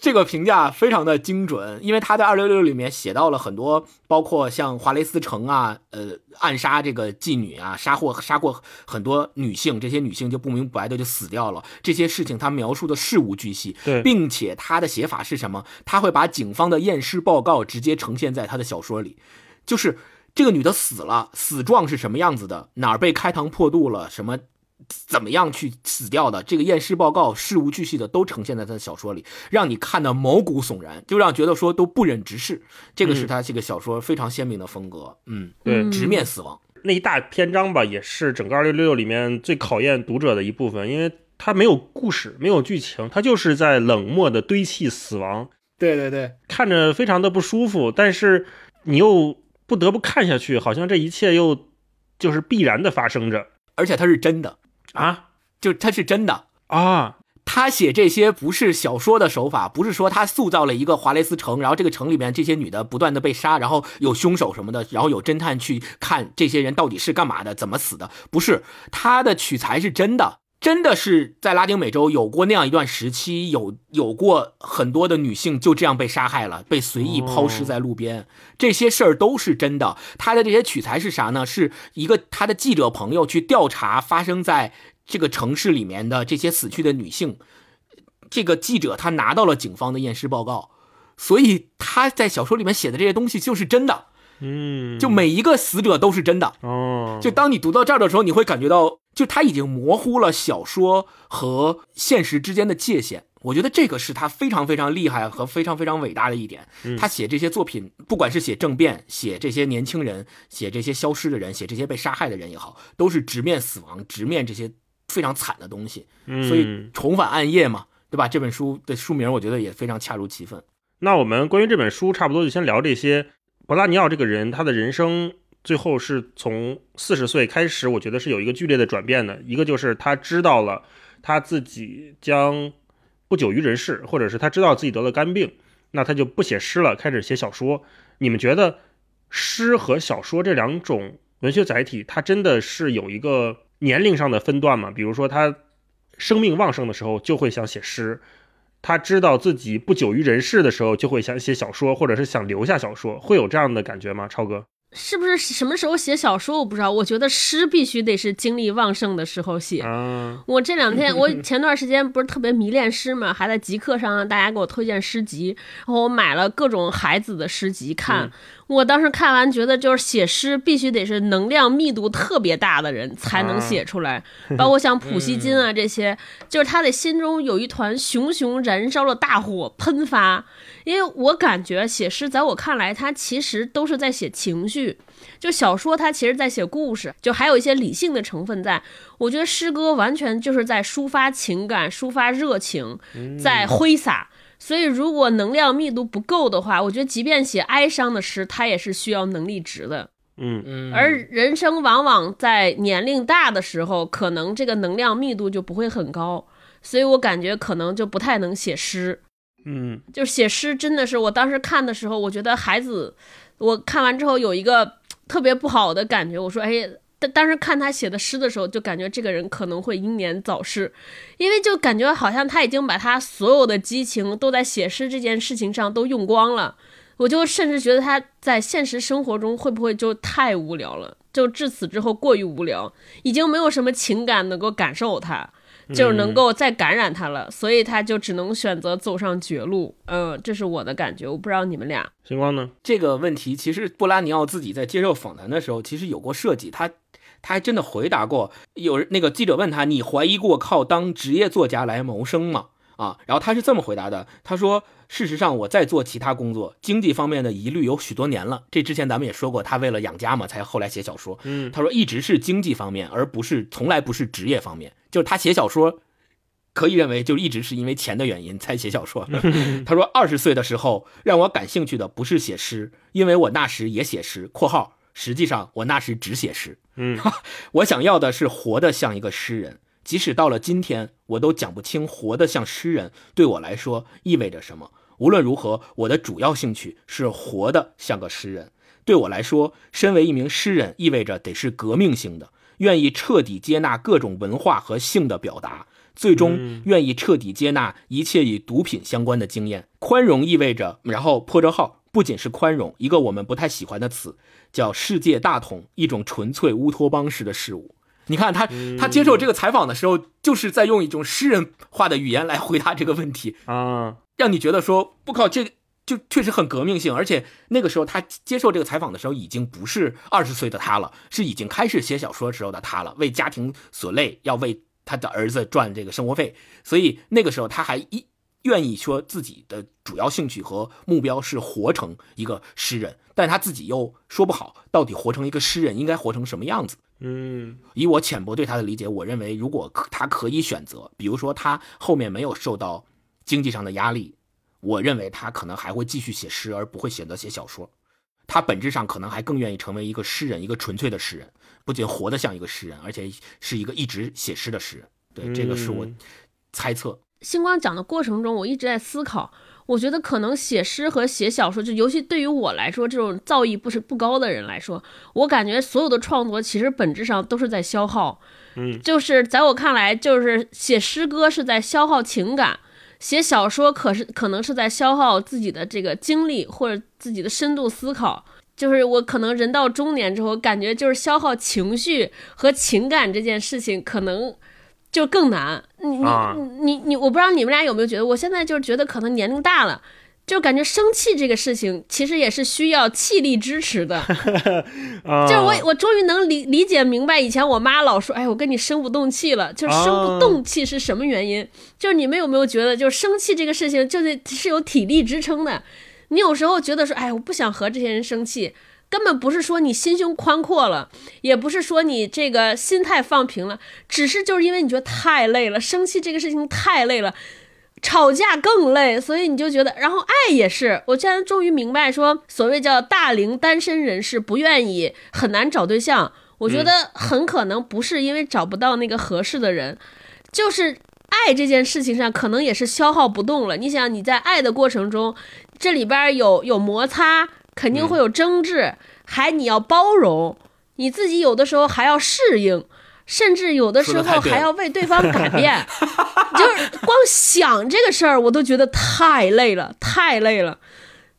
这个评价非常的精准，因为他在二六六里面写到了很多，包括像华雷斯城啊，呃，暗杀这个妓女啊，杀过杀过很多女性，这些女性就不明不白的就死掉了。这些事情他描述的事无巨细，对，并且他的写法是什么？他会把警方的验尸报告直接呈现在他的小说里，就是这个女的死了，死状是什么样子的，哪儿被开膛破肚了，什么。怎么样去死掉的？这个验尸报告事无巨细的都呈现在他的小说里，让你看得毛骨悚然，就让觉得说都不忍直视。这个是他这个小说非常鲜明的风格。嗯，对，直面死亡那一大篇章吧，也是整个二六六里面最考验读者的一部分，因为它没有故事，没有剧情，它就是在冷漠的堆砌死亡。对对对，看着非常的不舒服，但是你又不得不看下去，好像这一切又就是必然的发生着，而且它是真的。啊，就他是真的啊，他写这些不是小说的手法，不是说他塑造了一个华雷斯城，然后这个城里面这些女的不断的被杀，然后有凶手什么的，然后有侦探去看这些人到底是干嘛的，怎么死的，不是他的取材是真的，真的是在拉丁美洲有过那样一段时期，有有过很多的女性就这样被杀害了，被随意抛尸在路边，这些事儿都是真的。他的这些取材是啥呢？是一个他的记者朋友去调查发生在。这个城市里面的这些死去的女性，这个记者他拿到了警方的验尸报告，所以他在小说里面写的这些东西就是真的。嗯，就每一个死者都是真的。哦，就当你读到这儿的时候，你会感觉到，就他已经模糊了小说和现实之间的界限，我觉得这个是他非常非常厉害和非常非常伟大的一点。他写这些作品，不管是写政变、写这些年轻人、写这些消失的人、写这些被杀害的人也好，都是直面死亡、直面这些非常惨的东西。所以重返暗夜嘛，对吧？这本书的书名我觉得也非常恰如其分。那我们关于这本书差不多就先聊这些。博拉尼奥这个人，他的人生最后是从四十岁开始，我觉得是有一个剧烈的转变的。一个就是他知道了他自己将不久于人世，或者是他知道自己得了肝病，那他就不写诗了，开始写小说。你们觉得诗和小说这两种文学载体，它真的是有一个年龄上的分段嘛？比如说他生命旺盛的时候就会想写诗。他知道自己不久于人世的时候，就会想写小说，或者是想留下小说，会有这样的感觉吗？超哥，是不是什么时候写小说？我不知道。我觉得诗必须得是精力旺盛的时候写。我这两天，我 前段时间不是特别迷恋诗嘛，还在极客上让大家给我推荐诗集，然后我买了各种孩子的诗集看。我当时看完觉得，就是写诗必须得是能量密度特别大的人才能写出来，包括像 普希金啊这些，就是他的心中有一团熊熊燃烧的大火喷发。因为我感觉写诗，在我看来，它其实都是在写情绪，就小说它其实在写故事，就还有一些理性的成分在。我觉得诗歌完全就是在抒发情感、抒发热情，在挥洒。所以，如果能量密度不够的话，我觉得即便写哀伤的诗，它也是需要能力值的。嗯嗯。而人生往往在年龄大的时候，可能这个能量密度就不会很高，所以我感觉可能就不太能写诗。嗯，就写诗真的是，我当时看的时候，我觉得孩子，我看完之后有一个特别不好的感觉，我说，哎。当当时看他写的诗的时候，就感觉这个人可能会英年早逝，因为就感觉好像他已经把他所有的激情都在写诗这件事情上都用光了。我就甚至觉得他在现实生活中会不会就太无聊了，就至此之后过于无聊，已经没有什么情感能够感受他。就是能够再感染他了，所以他就只能选择走上绝路。嗯，这是我的感觉，我不知道你们俩。星光呢？这个问题其实布拉尼奥自己在接受访谈的时候，其实有过设计。他他还真的回答过，有那个记者问他：“你怀疑过靠当职业作家来谋生吗？”啊，然后他是这么回答的：“他说。”事实上，我在做其他工作，经济方面的疑虑有许多年了。这之前咱们也说过，他为了养家嘛，才后来写小说。嗯，他说一直是经济方面，而不是从来不是职业方面。就是他写小说，可以认为就一直是因为钱的原因才写小说。他说二十岁的时候让我感兴趣的不是写诗，因为我那时也写诗（括号实际上我那时只写诗）。嗯，我想要的是活得像一个诗人。即使到了今天，我都讲不清活得像诗人对我来说意味着什么。无论如何，我的主要兴趣是活得像个诗人。对我来说，身为一名诗人意味着得是革命性的，愿意彻底接纳各种文化和性的表达，最终愿意彻底接纳一切与毒品相关的经验。宽容意味着，然后破折号，不仅是宽容，一个我们不太喜欢的词，叫世界大同，一种纯粹乌托邦式的事物。你看他，他接受这个采访的时候，就是在用一种诗人化的语言来回答这个问题啊，让你觉得说不靠这就确实很革命性。而且那个时候他接受这个采访的时候，已经不是二十岁的他了，是已经开始写小说时候的他了。为家庭所累，要为他的儿子赚这个生活费，所以那个时候他还一愿意说自己的主要兴趣和目标是活成一个诗人，但他自己又说不好到底活成一个诗人应该活成什么样子。嗯，以我浅薄对他的理解，我认为如果他可以选择，比如说他后面没有受到经济上的压力，我认为他可能还会继续写诗，而不会选择写小说。他本质上可能还更愿意成为一个诗人，一个纯粹的诗人，不仅活得像一个诗人，而且是一个一直写诗的诗人。对，这个是我猜测。星光讲的过程中，我一直在思考。我觉得可能写诗和写小说，就尤其对于我来说，这种造诣不是不高的人来说，我感觉所有的创作其实本质上都是在消耗。嗯，就是在我看来，就是写诗歌是在消耗情感，写小说可是可能是在消耗自己的这个精力或者自己的深度思考。就是我可能人到中年之后，感觉就是消耗情绪和情感这件事情可能。就更难，你你你你，我不知道你们俩有没有觉得，我现在就是觉得可能年龄大了，就感觉生气这个事情其实也是需要气力支持的。啊，就是我我终于能理理解明白，以前我妈老说，哎，我跟你生不动气了，就是生不动气是什么原因？就是你们有没有觉得，就是生气这个事情，就是是有体力支撑的。你有时候觉得说，哎，我不想和这些人生气，根本不是说你心胸宽阔了，也不是说你这个心态放平了，只是就是因为你觉得太累了，生气这个事情太累了。吵架更累，所以你就觉得，然后爱也是。我现在终于明白，说所谓叫大龄单身人士不愿意很难找对象，我觉得很可能不是因为找不到那个合适的人，就是爱这件事情上可能也是消耗不动了。你想你在爱的过程中，这里边有有摩擦，肯定会有争执，还你要包容，你自己有的时候还要适应。甚至有的时候还要为对方改变，就是光想这个事儿，我都觉得太累了，太累了。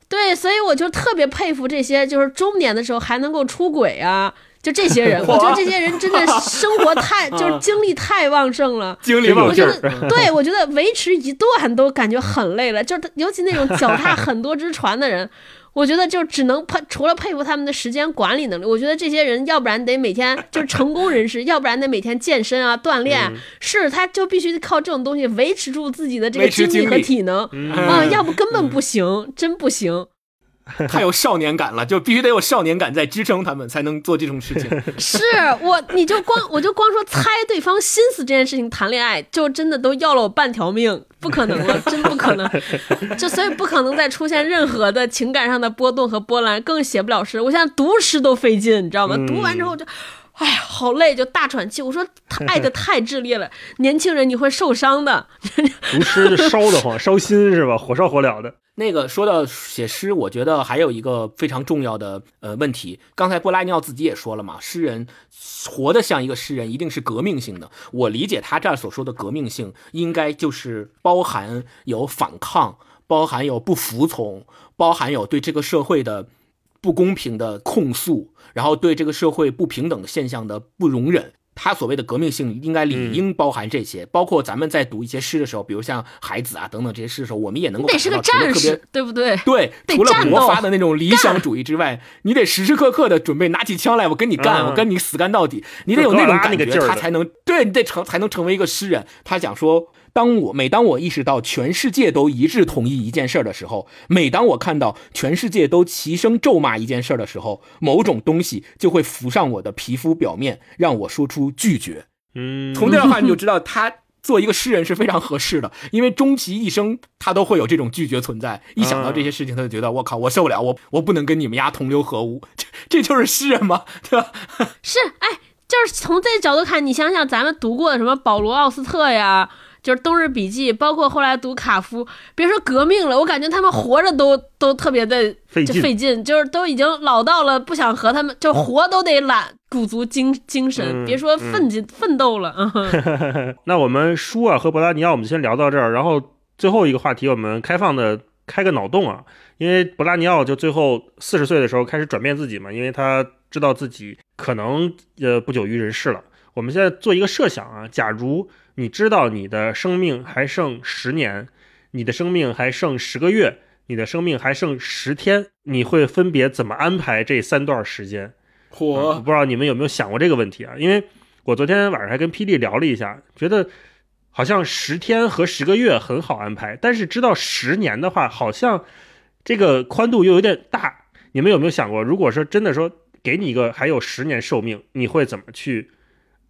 对，所以我就特别佩服这些，就是中年的时候还能够出轨啊，就这些人，我觉得这些人真的生活太，就是精力太旺盛了，精力旺盛。对，我觉得维持一段都感觉很累了，就是尤其那种脚踏 很多只船的人。我觉得就只能佩，除了佩服他们的时间管理能力，我觉得这些人要不然得每天就是成功人士，要不然得每天健身啊锻炼，是他就必须得靠这种东西维持住自己的这个精力和体能啊，要不根本不行，真不行。太有少年感了，就必须得有少年感在支撑他们，才能做这种事情。是我，你就光我就光说猜对方心思这件事情，谈恋爱就真的都要了我半条命，不可能了，真不可能。就所以不可能再出现任何的情感上的波动和波澜，更写不了诗。我现在读诗都费劲，你知道吗？读完之后就，哎呀，好累，就大喘气。我说他爱的太炽烈了，年轻人你会受伤的。读诗就烧得慌，烧心是吧？火烧火燎的。那个说到写诗，我觉得还有一个非常重要的呃问题。刚才布拉尼奥自己也说了嘛，诗人活得像一个诗人，一定是革命性的。我理解他这儿所说的革命性，应该就是包含有反抗，包含有不服从，包含有对这个社会的不公平的控诉，然后对这个社会不平等现象的不容忍。他所谓的革命性应该理应包含这些，包括咱们在读一些诗的时候，比如像海子啊等等这些诗的时候，我们也能够感觉到特别对不对？对，除了勃发的那种理想主义之外，你得时时刻刻的准备拿起枪来，我跟你干，我跟你死干到底，你得有那种感觉，他才能对你得成才能成为一个诗人。他讲说。当我每当我意识到全世界都一致同意一件事的时候，每当我看到全世界都齐声咒骂一件事的时候，某种东西就会浮上我的皮肤表面，让我说出拒绝。嗯，从这的话你就知道他做一个诗人是非常合适的，因为终其一生他都会有这种拒绝存在。一想到这些事情，他就觉得我靠，我受不了，我我不能跟你们丫同流合污。这这就是诗人吗？对吧？是，哎，就是从这个角度看，你想想咱们读过的什么保罗·奥斯特呀。就是《冬日笔记》，包括后来读卡夫，别说革命了，我感觉他们活着都都特别的费劲，费劲，就是都已经老到了，不想和他们就活都得懒，鼓足精精神，别说奋进奋斗了。那我们书啊和博拉尼奥，我们先聊到这儿，然后最后一个话题，我们开放的开个脑洞啊，因为博拉尼奥就最后四十岁的时候开始转变自己嘛，因为他知道自己可能呃不久于人世了。我们现在做一个设想啊，假如。你知道你的生命还剩十年，你的生命还剩十个月，你的生命还剩十天，你会分别怎么安排这三段时间？我不知道你们有没有想过这个问题啊？因为我昨天晚上还跟 P D 聊了一下，觉得好像十天和十个月很好安排，但是知道十年的话，好像这个宽度又有点大。你们有没有想过，如果说真的说给你一个还有十年寿命，你会怎么去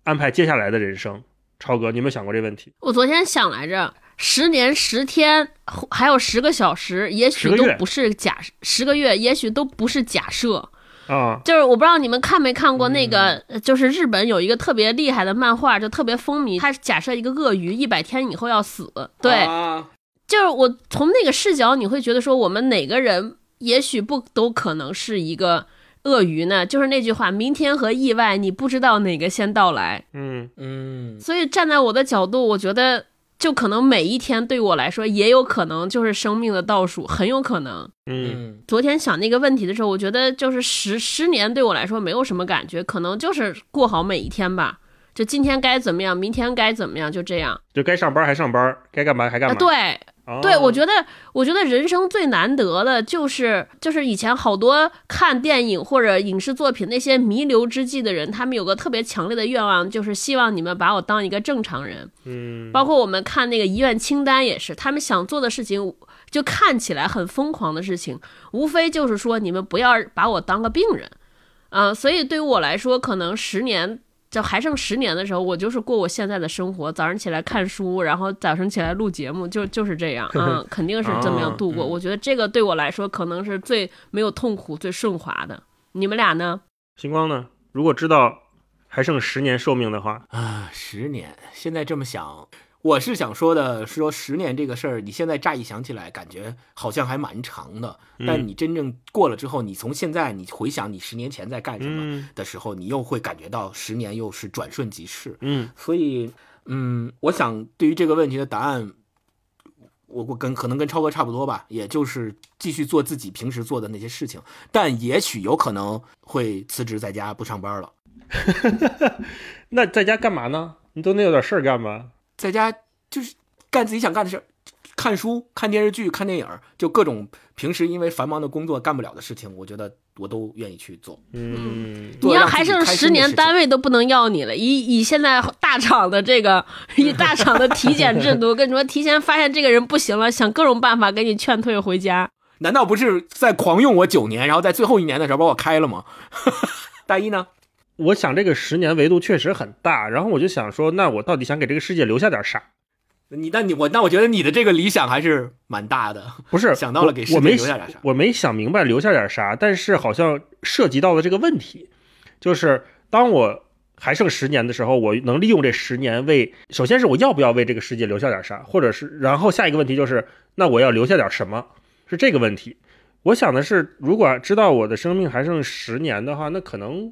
安排接下来的人生？超哥，你有没有想过这问题？我昨天想来着，十年十天，还有十个小时，也许都不是假；十个月，也许都不是假设啊。就是我不知道你们看没看过那个，就是日本有一个特别厉害的漫画，就特别风靡。它假设一个鳄鱼一百天以后要死，对，就是我从那个视角，你会觉得说，我们哪个人也许不都可能是一个。鳄鱼呢？就是那句话，明天和意外，你不知道哪个先到来。嗯嗯。所以站在我的角度，我觉得就可能每一天对我来说，也有可能就是生命的倒数，很有可能。嗯。昨天想那个问题的时候，我觉得就是十十年对我来说没有什么感觉，可能就是过好每一天吧。就今天该怎么样，明天该怎么样，就这样。就该上班还上班，该干嘛还干嘛。对。对，我觉得，我觉得人生最难得的就是，就是以前好多看电影或者影视作品那些弥留之际的人，他们有个特别强烈的愿望，就是希望你们把我当一个正常人。嗯，包括我们看那个遗愿清单也是，他们想做的事情，就看起来很疯狂的事情，无非就是说你们不要把我当个病人，啊、所以对于我来说，可能十年。就还剩十年的时候，我就是过我现在的生活，早上起来看书，然后早上起来录节目，就就是这样啊，肯定是这么样度过。我觉得这个对我来说，可能是最没有痛苦、最顺滑的。你们俩呢？星光呢？如果知道还剩十年寿命的话，啊，十年，现在这么想，我是想说的，是说十年这个事儿，你现在乍一想起来，感觉好像还蛮长的，但嗯你真正过了之后，你从现在你回想你十年前在干什么嗯的时候，你又会感觉到十年又是转瞬即逝。嗯所以，嗯，我想对于这个问题的答案，我我跟可能跟超哥差不多吧，也就是继续做自己平时做的那些事情，但也许有可能会辞职在家不上班了，那在家干嘛呢？你总得有点事儿干吧？在家就是干自己想干的事儿，看书、看电视剧、看电影儿，就各种平时因为繁忙的工作干不了的事情，我觉得我都愿意去做。嗯，你要还剩十年，单位都不能要你了。以以现在大厂的这个，以大厂的体检制度，跟你说，提前发现这个人不行了，想各种办法给你劝退回家。难道不是在狂用我九年，然后在最后一年的时候把我开了吗？大一呢？我想这个十年维度确实很大，然后我就想说，那我到底想给这个世界留下点啥？你那你我那我觉得你的这个理想还是蛮大的。不是想到了给世界留下点啥我没想明白留下点啥，但是好像涉及到了这个问题，就是当我还剩十年的时候，我能利用这十年为，首先是我要不要为这个世界留下点啥，或者是然后下一个问题就是，那我要留下点什么，是这个问题。我想的是，如果知道我的生命还剩十年的话，那可能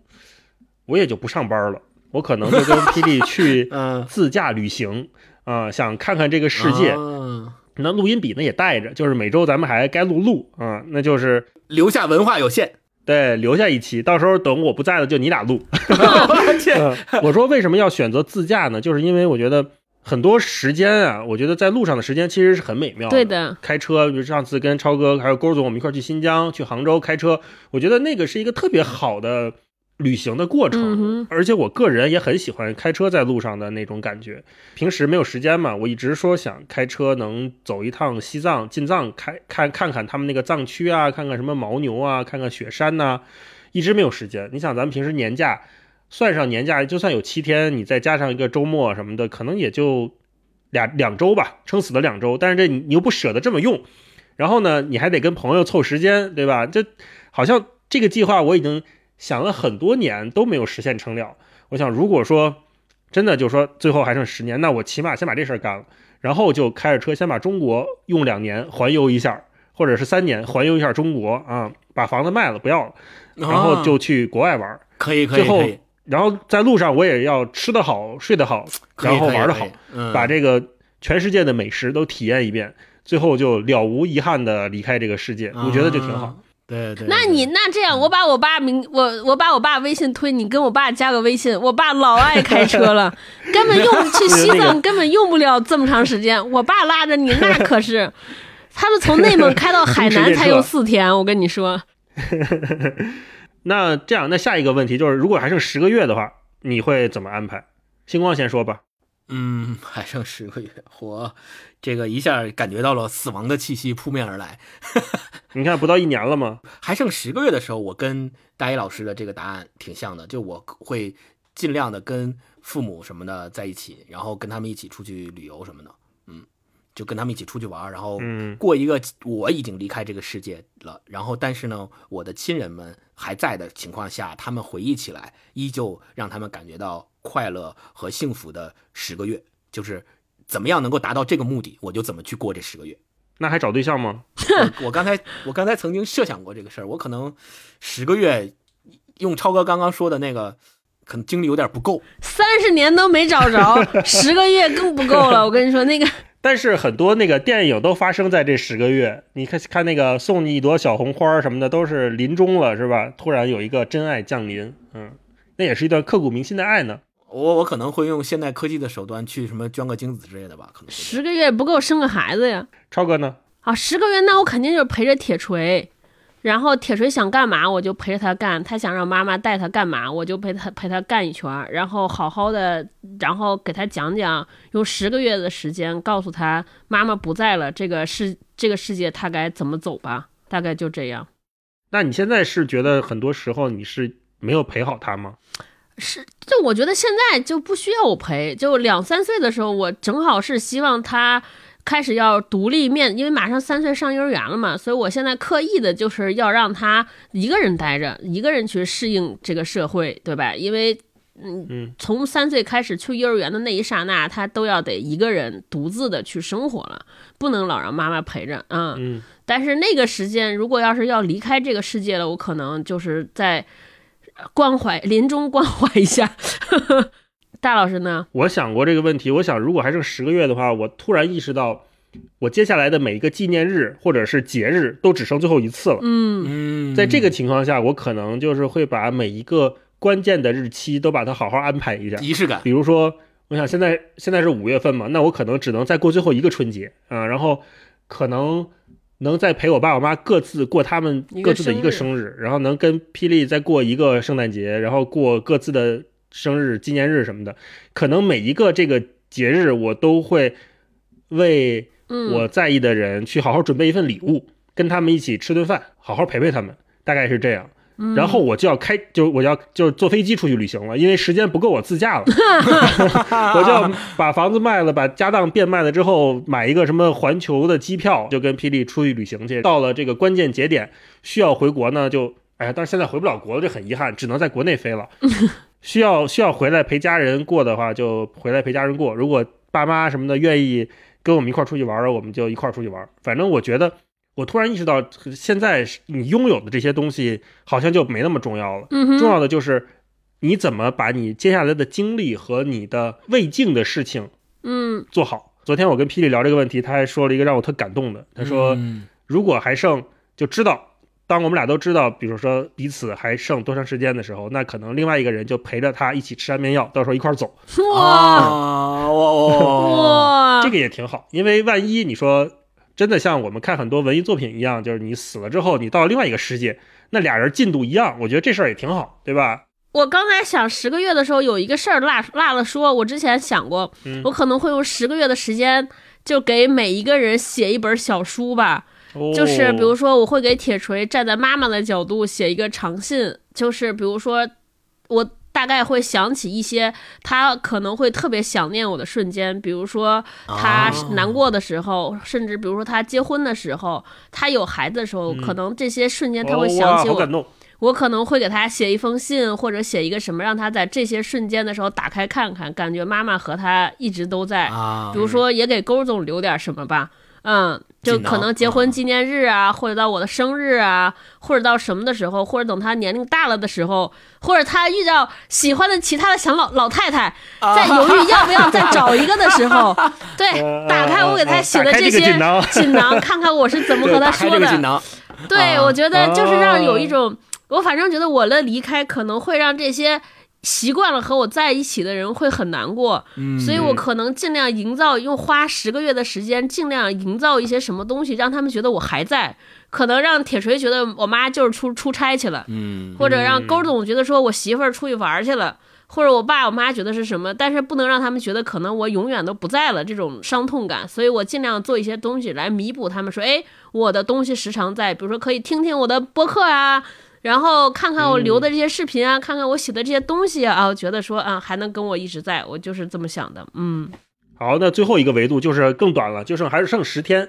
我也就不上班了，我可能就跟霹雳 去嗯，自驾旅行啊、想看看这个世界。啊那录音笔呢也带着，就是每周咱们还该录录啊、那就是留下文化有限。对留下一期，到时候等我不在了就你俩录。我去，嗯我说为什么要选择自驾呢？就是因为我觉得很多时间啊，我觉得在路上的时间其实是很美妙的。对的，开车，比如上次跟超哥还有勾总我们一块去新疆、去杭州开车，我觉得那个是一个特别好的旅行的过程。嗯而且我个人也很喜欢开车在路上的那种感觉。平时没有时间嘛，我一直说想开车能走一趟西藏、进藏，开看看看他们那个藏区啊，看看什么牦牛啊，看看雪山呐、一直没有时间。你想，咱们平时年假算上年假，就算有七天，你再加上一个周末什么的，可能也就俩两周吧，撑死了两周。但是这你你又不舍得这么用，然后呢，你还得跟朋友凑时间，对吧？这好像这个计划我已经想了很多年都没有实现成了。我想，如果说真的就说最后还剩十年，那我起码先把这事儿干了，然后就开着车先把中国用两年环游一下，或者是三年环游一下中国啊，把房子卖了不要了，然后就去国外玩。可以可以最后，然后在路上我也要吃得好、睡得好，然后玩得好把这个全世界的美食都体验一遍，最后就了无遗憾的离开这个世界，我觉得就挺好。啊。对对，那你那这样，我把我爸名，我我把我爸微信推，你跟我爸加个微信。我爸老爱开车了，根本用去西藏根本用不了这么长时间。我爸拉着你，那可是，他们从内蒙开到海南 才用四天。我跟你说，那这样，那下一个问题就是，如果还剩十个月的话，你会怎么安排？星光先说吧。嗯，还剩十个月，我这个一下感觉到了死亡的气息扑面而来。你看，不到一年了吗？还剩十个月的时候，我跟大一老师的这个答案挺像的，就我会尽量的跟父母什么的在一起，然后跟他们一起出去旅游什么的，嗯，就跟他们一起出去玩，然后嗯过一个我已经离开这个世界了，然后但是呢，我的亲人们还在的情况下，他们回忆起来，依旧让他们感觉到快乐和幸福的十个月，就是怎么样能够达到这个目的，我就怎么去过这十个月。那还找对象吗？我我刚才我刚才曾经设想过这个事儿，我可能十个月用超哥刚刚说的那个，可能精力有点不够。三十年都没找着，十个月更不够了。我跟你说，那个 但是很多那个电影都发生在这十个月，你看看那个送你一朵小红花什么的，都是临终了是吧？突然有一个真爱降临，嗯，那也是一段刻骨铭心的爱呢。我我可能会用现代科技的手段去什么捐个精子之类的吧，可能十个月不够生个孩子呀。超哥呢？啊，十个月那我肯定就是陪着铁锤，然后铁锤想干嘛我就陪着他干，他想让妈妈带他干嘛我就陪他陪他干一圈儿，然后好好的，然后给他讲讲，用十个月的时间告诉他妈妈不在了，这个世这个世界他该怎么走吧，大概就这样。那你现在是觉得很多时候你是没有陪好他吗？是，就我觉得现在就不需要我陪，就两三岁的时候，我正好是希望他开始要独立面，因为马上三岁上幼儿园了嘛，所以我现在刻意的就是要让他一个人待着，一个人去适应这个社会，对吧？因为嗯，从三岁开始去幼儿园的那一刹那，他都要得一个人独自的去生活了，不能老让妈妈陪着啊。嗯，但是那个时间，如果要是要离开这个世界了，我可能就是在关怀临终关怀一下。大老师呢？我想过这个问题，我想如果还剩十个月的话，我突然意识到，我接下来的每一个纪念日或者是节日都只剩最后一次了。嗯嗯，在这个情况下，我可能就是会把每一个关键的日期都把它好好安排一下。仪式感，比如说，我想现在现在是五月份嘛，那我可能只能再过最后一个春节啊、然后可能能再陪我爸我妈各自过他们各自的一个生生日，然后能跟霹雳再过一个圣诞节，然后过各自的生日、纪念日什么的。可能每一个这个节日，我都会为嗯，我在意的人去好好准备一份礼物，跟他们一起吃顿饭，好好陪陪他们，大概是这样。嗯然后我就要开，就我要就是坐飞机出去旅行了，因为时间不够我自驾了，我就要把房子卖了，把家当变卖了之后，买一个什么环球的机票，就跟霹雳出去旅行去。到了这个关键节点需要回国呢，就哎呀，但是现在回不了国了，这很遗憾，只能在国内飞了。需要需要回来陪家人过的话，就回来陪家人过。如果爸妈什么的愿意跟我们一块儿出去玩儿，我们就一块儿出去玩儿。反正我觉得，我突然意识到，现在你拥有的这些东西好像就没那么重要了。嗯哼重要的就是你怎么把你接下来的经历和你的未尽的事情嗯做好。昨天我跟霹雳聊这个问题，他还说了一个让我特感动的，他说，嗯如果还剩，就知道。当我们俩都知道，比如说彼此还剩多长时间的时候，那可能另外一个人就陪着他一起吃安眠药，到时候一块儿走。哇哇，哇，这个也挺好，因为万一你说真的像我们看很多文艺作品一样，就是你死了之后，你到另外一个世界，那俩人进度一样，我觉得这事儿也挺好，对吧？我刚才想十个月的时候有一个事儿落落了说，我之前想过，嗯我可能会用十个月的时间，就给每一个人写一本小书吧。就是比如，说，我会给铁锤站在妈妈的角度写一个长信，就是比如说，我大概会想起一些他可能会特别想念我的瞬间，比如说他哦难过的时候，甚至比如说他结婚的时候，他有孩子的时候，可能这些瞬间他会哦想起我我可能会给他写一封信，或者写一个什么，让他在这些瞬间的时候打开看看，感觉妈妈和他一直都在。啊比，如说，也给勾总留点什么吧，嗯，就可能结婚纪念日啊，或者到我的生日啊，或者到什么的时候，或者等他年龄大了的时候，或者他遇到喜欢的其他的小老老太太，在犹豫要不要再找一个的时候，对，打开我给他写的这些锦囊，看看我是怎么和他说的。对，啊我觉得就是让有一哦种，我反正觉得我的离开可能会让这些习惯了和我在一起的人会很难过，嗯所以我可能尽量营造，用花十个月的时间，尽量营造一些什么东西，让他们觉得我还在，可能让铁锤觉得我妈就是出出差去了，嗯，或者让勾总觉得说我媳妇儿出去玩儿去了。或者我爸我妈觉得是什么，但是不能让他们觉得可能我永远都不在了这种伤痛感，所以我尽量做一些东西来弥补他们说，哎，我的东西时常在，比如说可以听听我的播客啊，然后看看我留的这些视频啊，看看我写的这些东西啊，啊，我觉得说啊还能跟我一直在，我就是这么想的，嗯好，那最后一个维度就是更短了，就剩还是剩十天。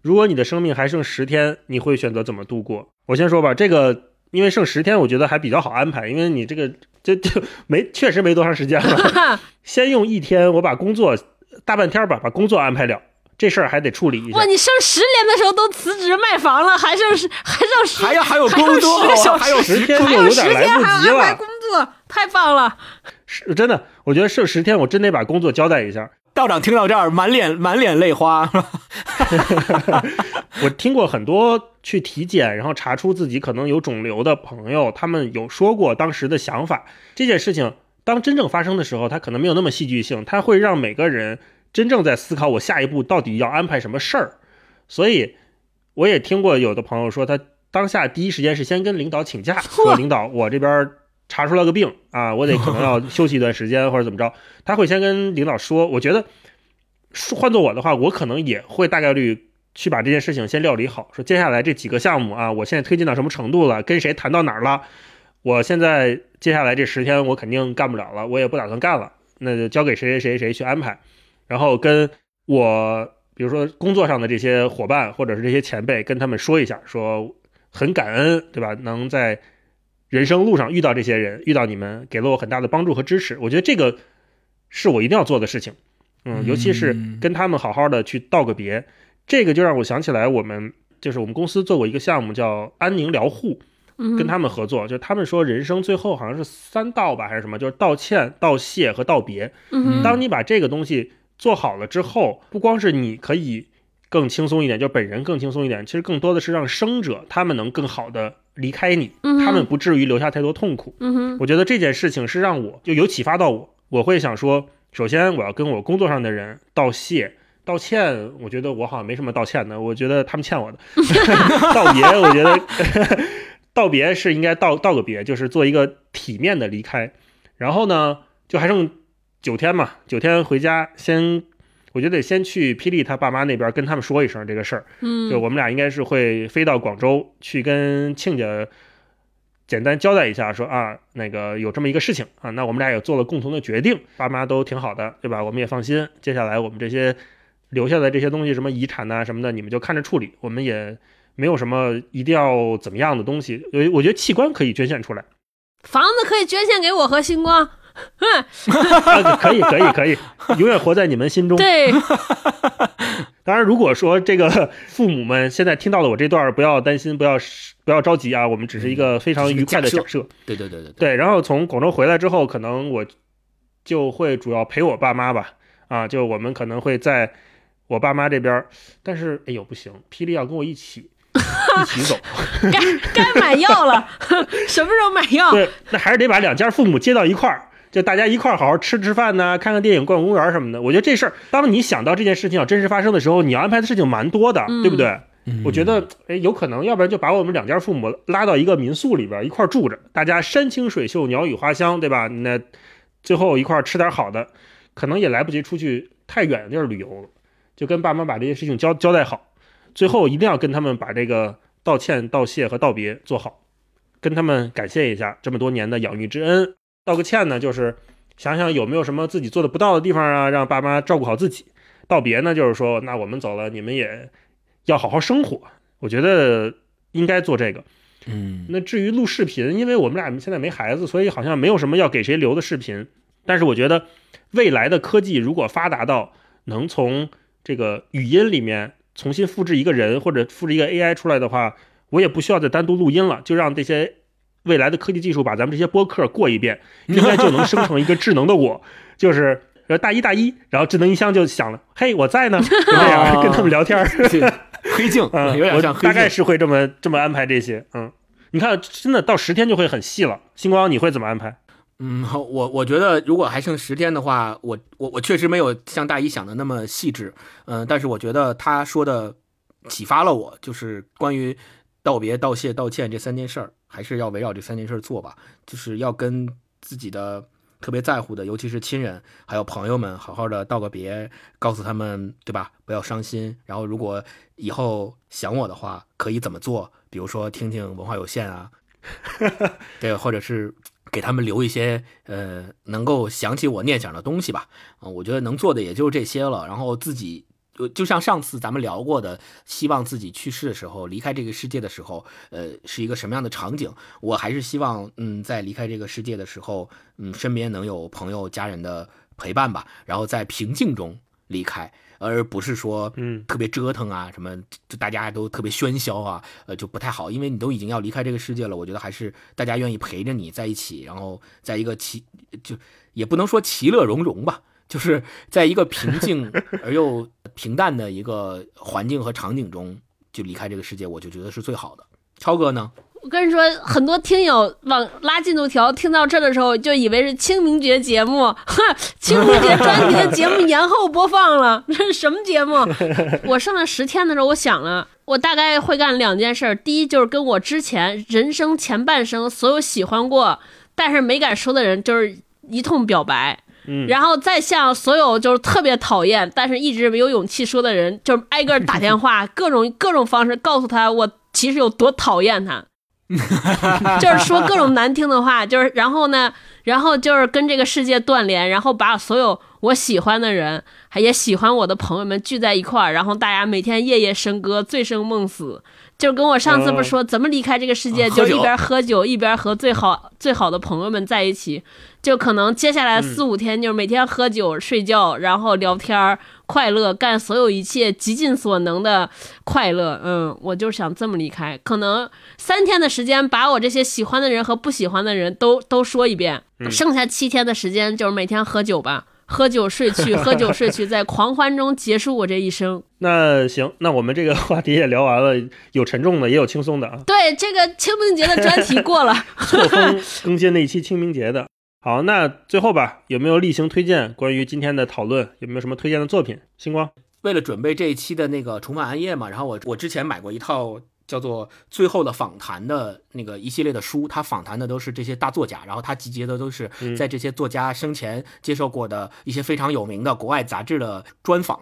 如果你的生命还剩十天，你会选择怎么度过？我先说吧，这个因为剩十天，我觉得还比较好安排，因为你这个这就没确实没多长时间了。先用一天，我把工作大半天吧，把工作安排了，这事儿还得处理一下哇，。你剩十年的时候都辞职卖房了，还剩十还剩十还要还有还有工作十个小，时还有十天还有十天还不及了要安排工，作，太棒了！是真的，我觉得剩十天，我真得把工作交代一下。道长听到这儿，满脸满脸泪花。我听过很多去体检，然后查出自己可能有肿瘤的朋友，他们有说过当时的想法。这件事情当真正发生的时候，它可能没有那么戏剧性，它会让每个人真正在思考我下一步到底要安排什么事儿。所以，我也听过有的朋友说，他当下第一时间是先跟领导请假，说领导我这边查出了个病啊，我得可能要休息一段时间或者怎么着，他会先跟领导说。我觉得换做我的话，我可能也会大概率去把这件事情先料理好，说接下来这几个项目啊，我现在推进到什么程度了，跟谁谈到哪儿了。我现在接下来这十天我肯定干不了了，我也不打算干了，那就交给谁谁谁谁去安排。然后跟我比如说工作上的这些伙伴或者是这些前辈，跟他们说一下，说很感恩，对吧？能在人生路上遇到这些人，遇到你们，给了我很大的帮助和支持。我觉得这个是我一定要做的事情，嗯，尤其是跟他们好好的去道个别。这个就让我想起来，我们就是我们公司做过一个项目叫安宁疗护。跟他们合作，就他们说人生最后好像是三道吧，还是什么，就是道歉、道谢和道别。当你把这个东西做好了之后，不光是你可以更轻松一点，就本人更轻松一点，其实更多的是让生者他们能更好的离开你，他们不至于留下太多痛苦。嗯我觉得这件事情是让我就有启发到我，我会想说，首先我要跟我工作上的人道谢、道歉。我觉得我好像没什么道歉的，我觉得他们欠我的。道别，我觉得。道别是应该道道个别，就是做一个体面的离开。然后呢，就还剩九天嘛，九天回家先，我觉得得先去霹雳他爸妈那边跟他们说一声这个事儿。嗯，就我们俩应该是会飞到广州去跟亲家简单交代一下，说啊，那个有这么一个事情啊，那我们俩也做了共同的决定，爸妈都挺好的，对吧？我们也放心。接下来我们这些留下的这些东西，什么遗产呐什么的，你们就看着处理，我们也。没有什么一定要怎么样的东西，我我觉得器官可以捐献出来，房子可以捐献给我和星光，可以可以可以，永远活在你们心中。对，当然，如果说这个父母们现在听到了我这段，不要担心，不要不要着急啊，我们只是一个非常愉快的假设。对对对对对。然后从广州回来之后，可能我就会主要陪我爸妈吧，啊，就我们可能会在我爸妈这边，但是哎呦不行，霹雳要跟我一起。一起走，该该买药了，什么时候买药？对，那还是得把两家父母接到一块儿，就大家一块儿好好吃吃饭呢，看看电影、逛公园什么的。我觉得这事儿，当你想到这件事情要真实发生的时候，你要安排的事情蛮多的，对不对？我觉得，哎，有可能，要不然就把我们两家父母拉到一个民宿里边一块儿住着，大家山清水秀、鸟语花香，对吧？那最后一块儿吃点好的，可能也来不及出去太远的地儿旅游了，就跟爸妈把这些事情交交代好，最后一定要跟他们把这个。道歉、道谢和道别做好，跟他们感谢一下这么多年的养育之恩。道个歉呢，就是想想有没有什么自己做的不到的地方啊，让爸妈照顾好自己。道别呢，就是说那我们走了，你们也要好好生活。我觉得应该做这个。嗯，那至于录视频，因为我们俩现在没孩子，所以好像没有什么要给谁留的视频。但是我觉得未来的科技如果发达到能从这个语音里面。重新复制一个人或者复制一个 AI 出来的话，我也不需要再单独录音了，就让这些未来的科技技术把咱们这些播客过一遍，应该就能生成一个智能的我，就是呃大一大一，然后智能音箱就响了，嘿，我在呢，这样跟他们聊天，黑镜，嗯，有点像，大概是会这么这么安排这些，嗯，你看，真的到十天就会很细了。星光，你会怎么安排？嗯，我我觉得如果还剩十天的话，我我我确实没有像大一想的那么细致，嗯，但是我觉得他说的启发了我，就是关于道别、道谢、道歉这三件事儿，还是要围绕这三件事做吧，就是要跟自己的特别在乎的，尤其是亲人还有朋友们，好好的道个别，告诉他们，对吧？不要伤心。然后如果以后想我的话，可以怎么做？比如说听听文化有限啊，对，或者是。给他们留一些呃，能够想起我念想的东西吧。啊，我觉得能做的也就这些了。然后自己，就就像上次咱们聊过的，希望自己去世的时候，离开这个世界的时候，呃，是一个什么样的场景？我还是希望，嗯，在离开这个世界的时候，嗯，身边能有朋友、家人的陪伴吧。然后在平静中离开。而不是说，嗯，特别折腾啊，什么就大家都特别喧嚣啊，呃，就不太好，因为你都已经要离开这个世界了。我觉得还是大家愿意陪着你在一起，然后在一个其就也不能说其乐融融吧，就是在一个平静而又平淡的一个环境和场景中就离开这个世界，我就觉得是最好的。超哥呢？我跟你说，很多听友往拉进度条听到这的时候，就以为是清明节节目，哈，清明节专题的节目延后播放了，这是什么节目？我剩了十天的时候，我想了，我大概会干两件事。第一，就是跟我之前人生前半生所有喜欢过但是没敢说的人，就是一通表白。嗯，然后再向所有就是特别讨厌但是一直没有勇气说的人，就是挨个打电话，各种各种方式告诉他我其实有多讨厌他。就是说各种难听的话，就是然后呢，然后就是跟这个世界断联，然后把所有我喜欢的人，还也喜欢我的朋友们聚在一块儿，然后大家每天夜夜笙歌，醉生梦死。就跟我上次不是说怎么离开这个世界，就一边喝酒一边和最好最好的朋友们在一起，就可能接下来四五天就是每天喝酒睡觉，然后聊天快乐，干所有一切极尽所能的快乐。嗯，我就想这么离开，可能三天的时间把我这些喜欢的人和不喜欢的人都都说一遍，剩下七天的时间就是每天喝酒吧。喝酒睡去，喝酒睡去，在狂欢中结束我这一生。那行，那我们这个话题也聊完了，有沉重的，也有轻松的啊。对，这个清明节的专题过了，错峰更新那一期清明节的。好，那最后吧，有没有例行推荐？关于今天的讨论，有没有什么推荐的作品？星光，为了准备这一期的那个重返暗夜嘛，然后我我之前买过一套。叫做最后的访谈的那个一系列的书，他访谈的都是这些大作家，然后他集结的都是在这些作家生前接受过的一些非常有名的国外杂志的专访，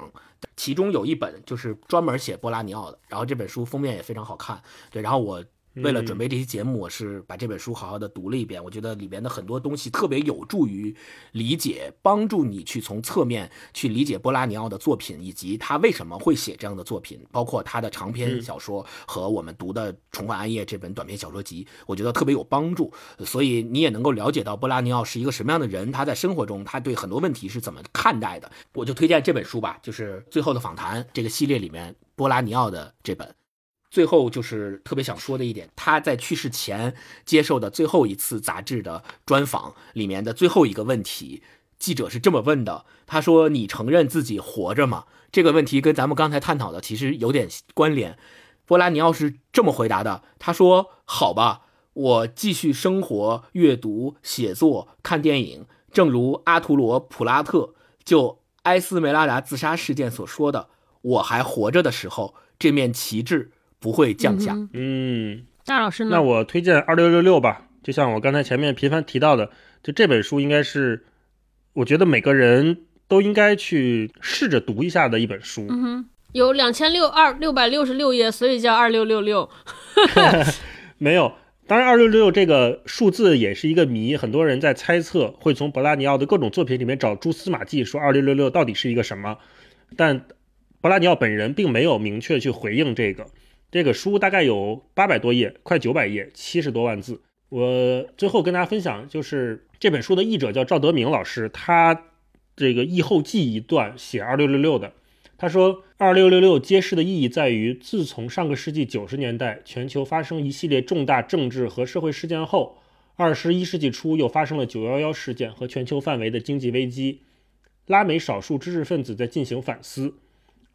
其中有一本就是专门写波拉尼奥的，然后这本书封面也非常好看，对，然后我。为了准备这期节目，我是把这本书好好的读了一遍。我觉得里边的很多东西特别有助于理解，帮助你去从侧面去理解波拉尼奥的作品，以及他为什么会写这样的作品，包括他的长篇小说和我们读的《重返暗夜》这本短篇小说集，我觉得特别有帮助。所以你也能够了解到波拉尼奥是一个什么样的人，他在生活中他对很多问题是怎么看待的。我就推荐这本书吧，就是《最后的访谈》这个系列里面波拉尼奥的这本。最后就是特别想说的一点，他在去世前接受的最后一次杂志的专访里面的最后一个问题，记者是这么问的：“他说，你承认自己活着吗？”这个问题跟咱们刚才探讨的其实有点关联。波拉尼奥是这么回答的：“他说，好吧，我继续生活、阅读、写作、看电影，正如阿图罗·普拉特就埃斯梅拉达自杀事件所说的，我还活着的时候，这面旗帜。”不会降下。嗯，大老师呢？那我推荐二六六六吧。就像我刚才前面频繁提到的，就这本书应该是，我觉得每个人都应该去试着读一下的一本书。嗯哼，有两千六二六百六十六页，所以叫二六六六。没有，当然二六六这个数字也是一个谜，很多人在猜测会从博拉尼奥的各种作品里面找蛛丝马迹，说二六六六到底是一个什么。但博拉尼奥本人并没有明确去回应这个。这个书大概有八百多页，快九百页，七十多万字。我最后跟大家分享，就是这本书的译者叫赵德明老师，他这个译后记一段写二六六六的。他说，二六六六揭示的意义在于，自从上个世纪九十年代全球发生一系列重大政治和社会事件后，二十一世纪初又发生了九幺幺事件和全球范围的经济危机。拉美少数知识分子在进行反思，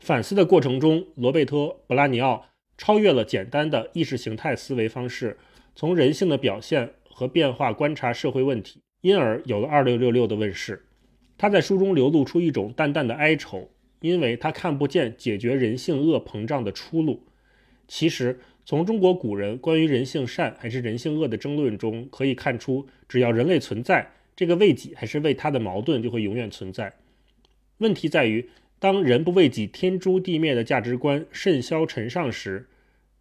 反思的过程中，罗贝托·布拉尼奥。超越了简单的意识形态思维方式，从人性的表现和变化观察社会问题，因而有了二六六六的问世。他在书中流露出一种淡淡的哀愁，因为他看不见解决人性恶膨胀的出路。其实，从中国古人关于人性善还是人性恶的争论中可以看出，只要人类存在，这个为己还是为他的矛盾就会永远存在。问题在于。当人不为己天诛地灭的价值观甚嚣尘上时，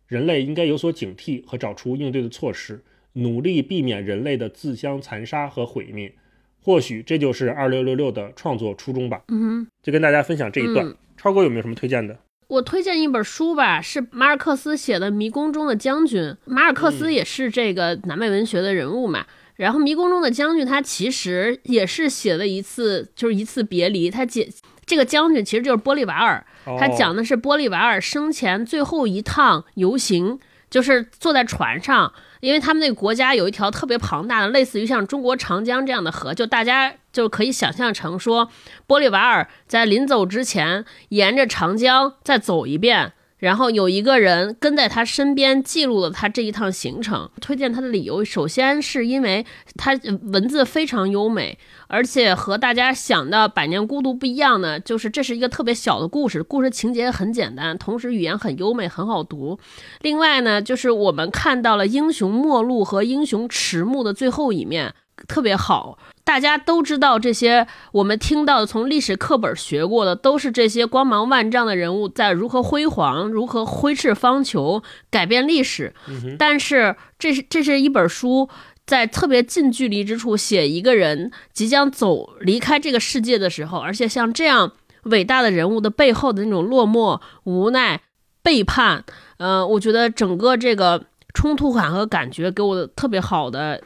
人类应该有所警惕和找出应对的措施，努力避免人类的自相残杀和毁灭。或许这就是二六六六的创作初衷吧。嗯哼，就跟大家分享这一段。超哥有没有什么推荐的？我推荐一本书吧，是马尔克斯写的《迷宫中的将军》。马尔克斯也是这个南美文学的人物嘛。然后《迷宫中的将军》他其实也是写了一次，就是一次别离。他解。这个将军其实就是玻利瓦尔，他讲的是玻利瓦尔生前最后一趟游行，就是坐在船上，因为他们那个国家有一条特别庞大的，类似于像中国长江这样的河，就大家就可以想象成说，玻利瓦尔在临走之前沿着长江再走一遍，然后有一个人跟在他身边记录了他这一趟行程。推荐他的理由，首先是因为他文字非常优美，而且和大家想的《百年孤独》不一样呢，就是这是一个特别小的故事，故事情节很简单，同时语言很优美，很好读。另外呢，就是我们看到了英雄末路和英雄迟暮的最后一面，特别好。大家都知道这些，我们听到的从历史课本学过的，都是这些光芒万丈的人物在如何辉煌，如何挥斥方遒，改变历史。但是，这是这是一本书，在特别近距离之处写一个人即将走离开这个世界的时候，而且像这样伟大的人物的背后的那种落寞、无奈、背叛，呃，我觉得整个这个冲突感和感觉给我特别好的。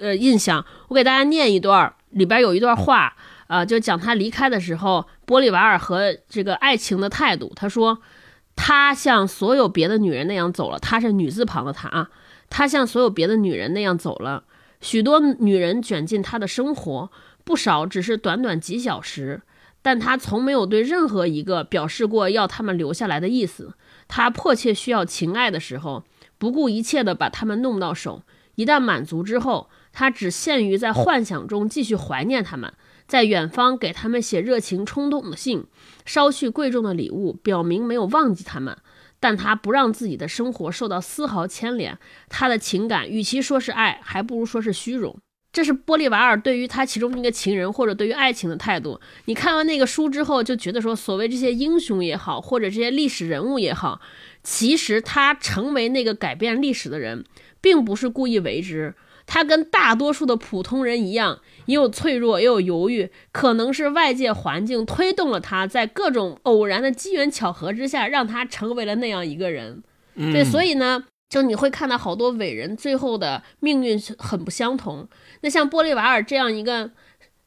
呃，印象我给大家念一段，里边有一段话，啊，就讲他离开的时候，玻利瓦尔和这个爱情的态度。他说，他像所有别的女人那样走了，他是女字旁的他啊，他像所有别的女人那样走了。许多女人卷进他的生活，不少只是短短几小时，但他从没有对任何一个表示过要他们留下来的意思。他迫切需要情爱的时候，不顾一切的把他们弄到手，一旦满足之后。他只限于在幻想中继续怀念他们，在远方给他们写热情冲动的信，捎去贵重的礼物，表明没有忘记他们。但他不让自己的生活受到丝毫牵连。他的情感与其说是爱，还不如说是虚荣。这是玻利瓦尔对于他其中一个情人或者对于爱情的态度。你看完那个书之后，就觉得说，所谓这些英雄也好，或者这些历史人物也好，其实他成为那个改变历史的人，并不是故意为之。他跟大多数的普通人一样，也有脆弱，也有犹豫，可能是外界环境推动了他，在各种偶然的机缘巧合之下，让他成为了那样一个人。对，所以呢，就你会看到好多伟人最后的命运很不相同。那像玻利瓦尔这样一个，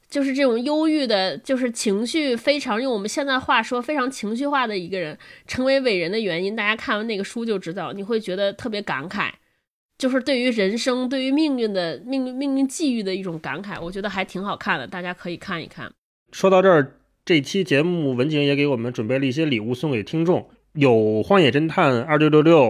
就是这种忧郁的，就是情绪非常用我们现在话说非常情绪化的一个人，成为伟人的原因，大家看完那个书就知道，你会觉得特别感慨。就是对于人生、对于命运的命运、命运际遇的一种感慨，我觉得还挺好看的，大家可以看一看。说到这儿，这期节目文景也给我们准备了一些礼物送给听众，有《荒野侦探二六六六》，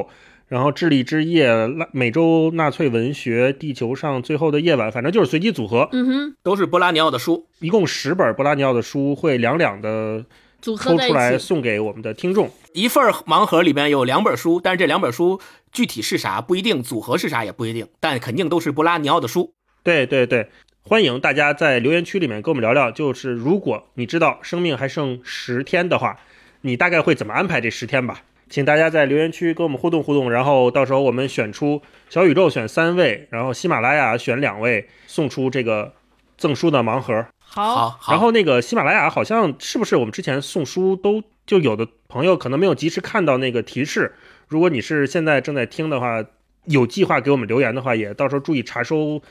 然后《智力之夜》、美洲纳粹文学、地球上最后的夜晚，反正就是随机组合。嗯哼，都是波拉尼奥的书，一共十本波拉尼奥的书，会两两的组合抽出来送给我们的听众。一份盲盒里面有两本书，但是这两本书。具体是啥不一定，组合是啥也不一定，但肯定都是布拉尼奥的书。对对对，欢迎大家在留言区里面跟我们聊聊，就是如果你知道生命还剩十天的话，你大概会怎么安排这十天吧？请大家在留言区跟我们互动互动，然后到时候我们选出小宇宙选三位，然后喜马拉雅选两位，送出这个赠书的盲盒。好，然后那个喜马拉雅好像是不是我们之前送书都就有的朋友可能没有及时看到那个提示。如果你是现在正在听的话，有计划给我们留言的话，也到时候注意查收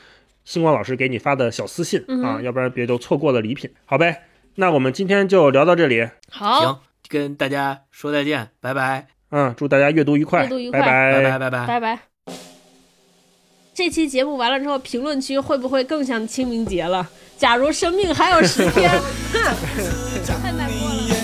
星光老师给你发的小私信啊，要不然别就错过了礼品。好呗，那我们今天就聊到这里。好，行，跟大家说再见，拜拜。嗯，祝大家阅读愉快，阅读愉快，拜拜拜拜拜拜拜。这期节目完了之后，评论区会不会更像清明节了？假如生命还有十天，太难过了。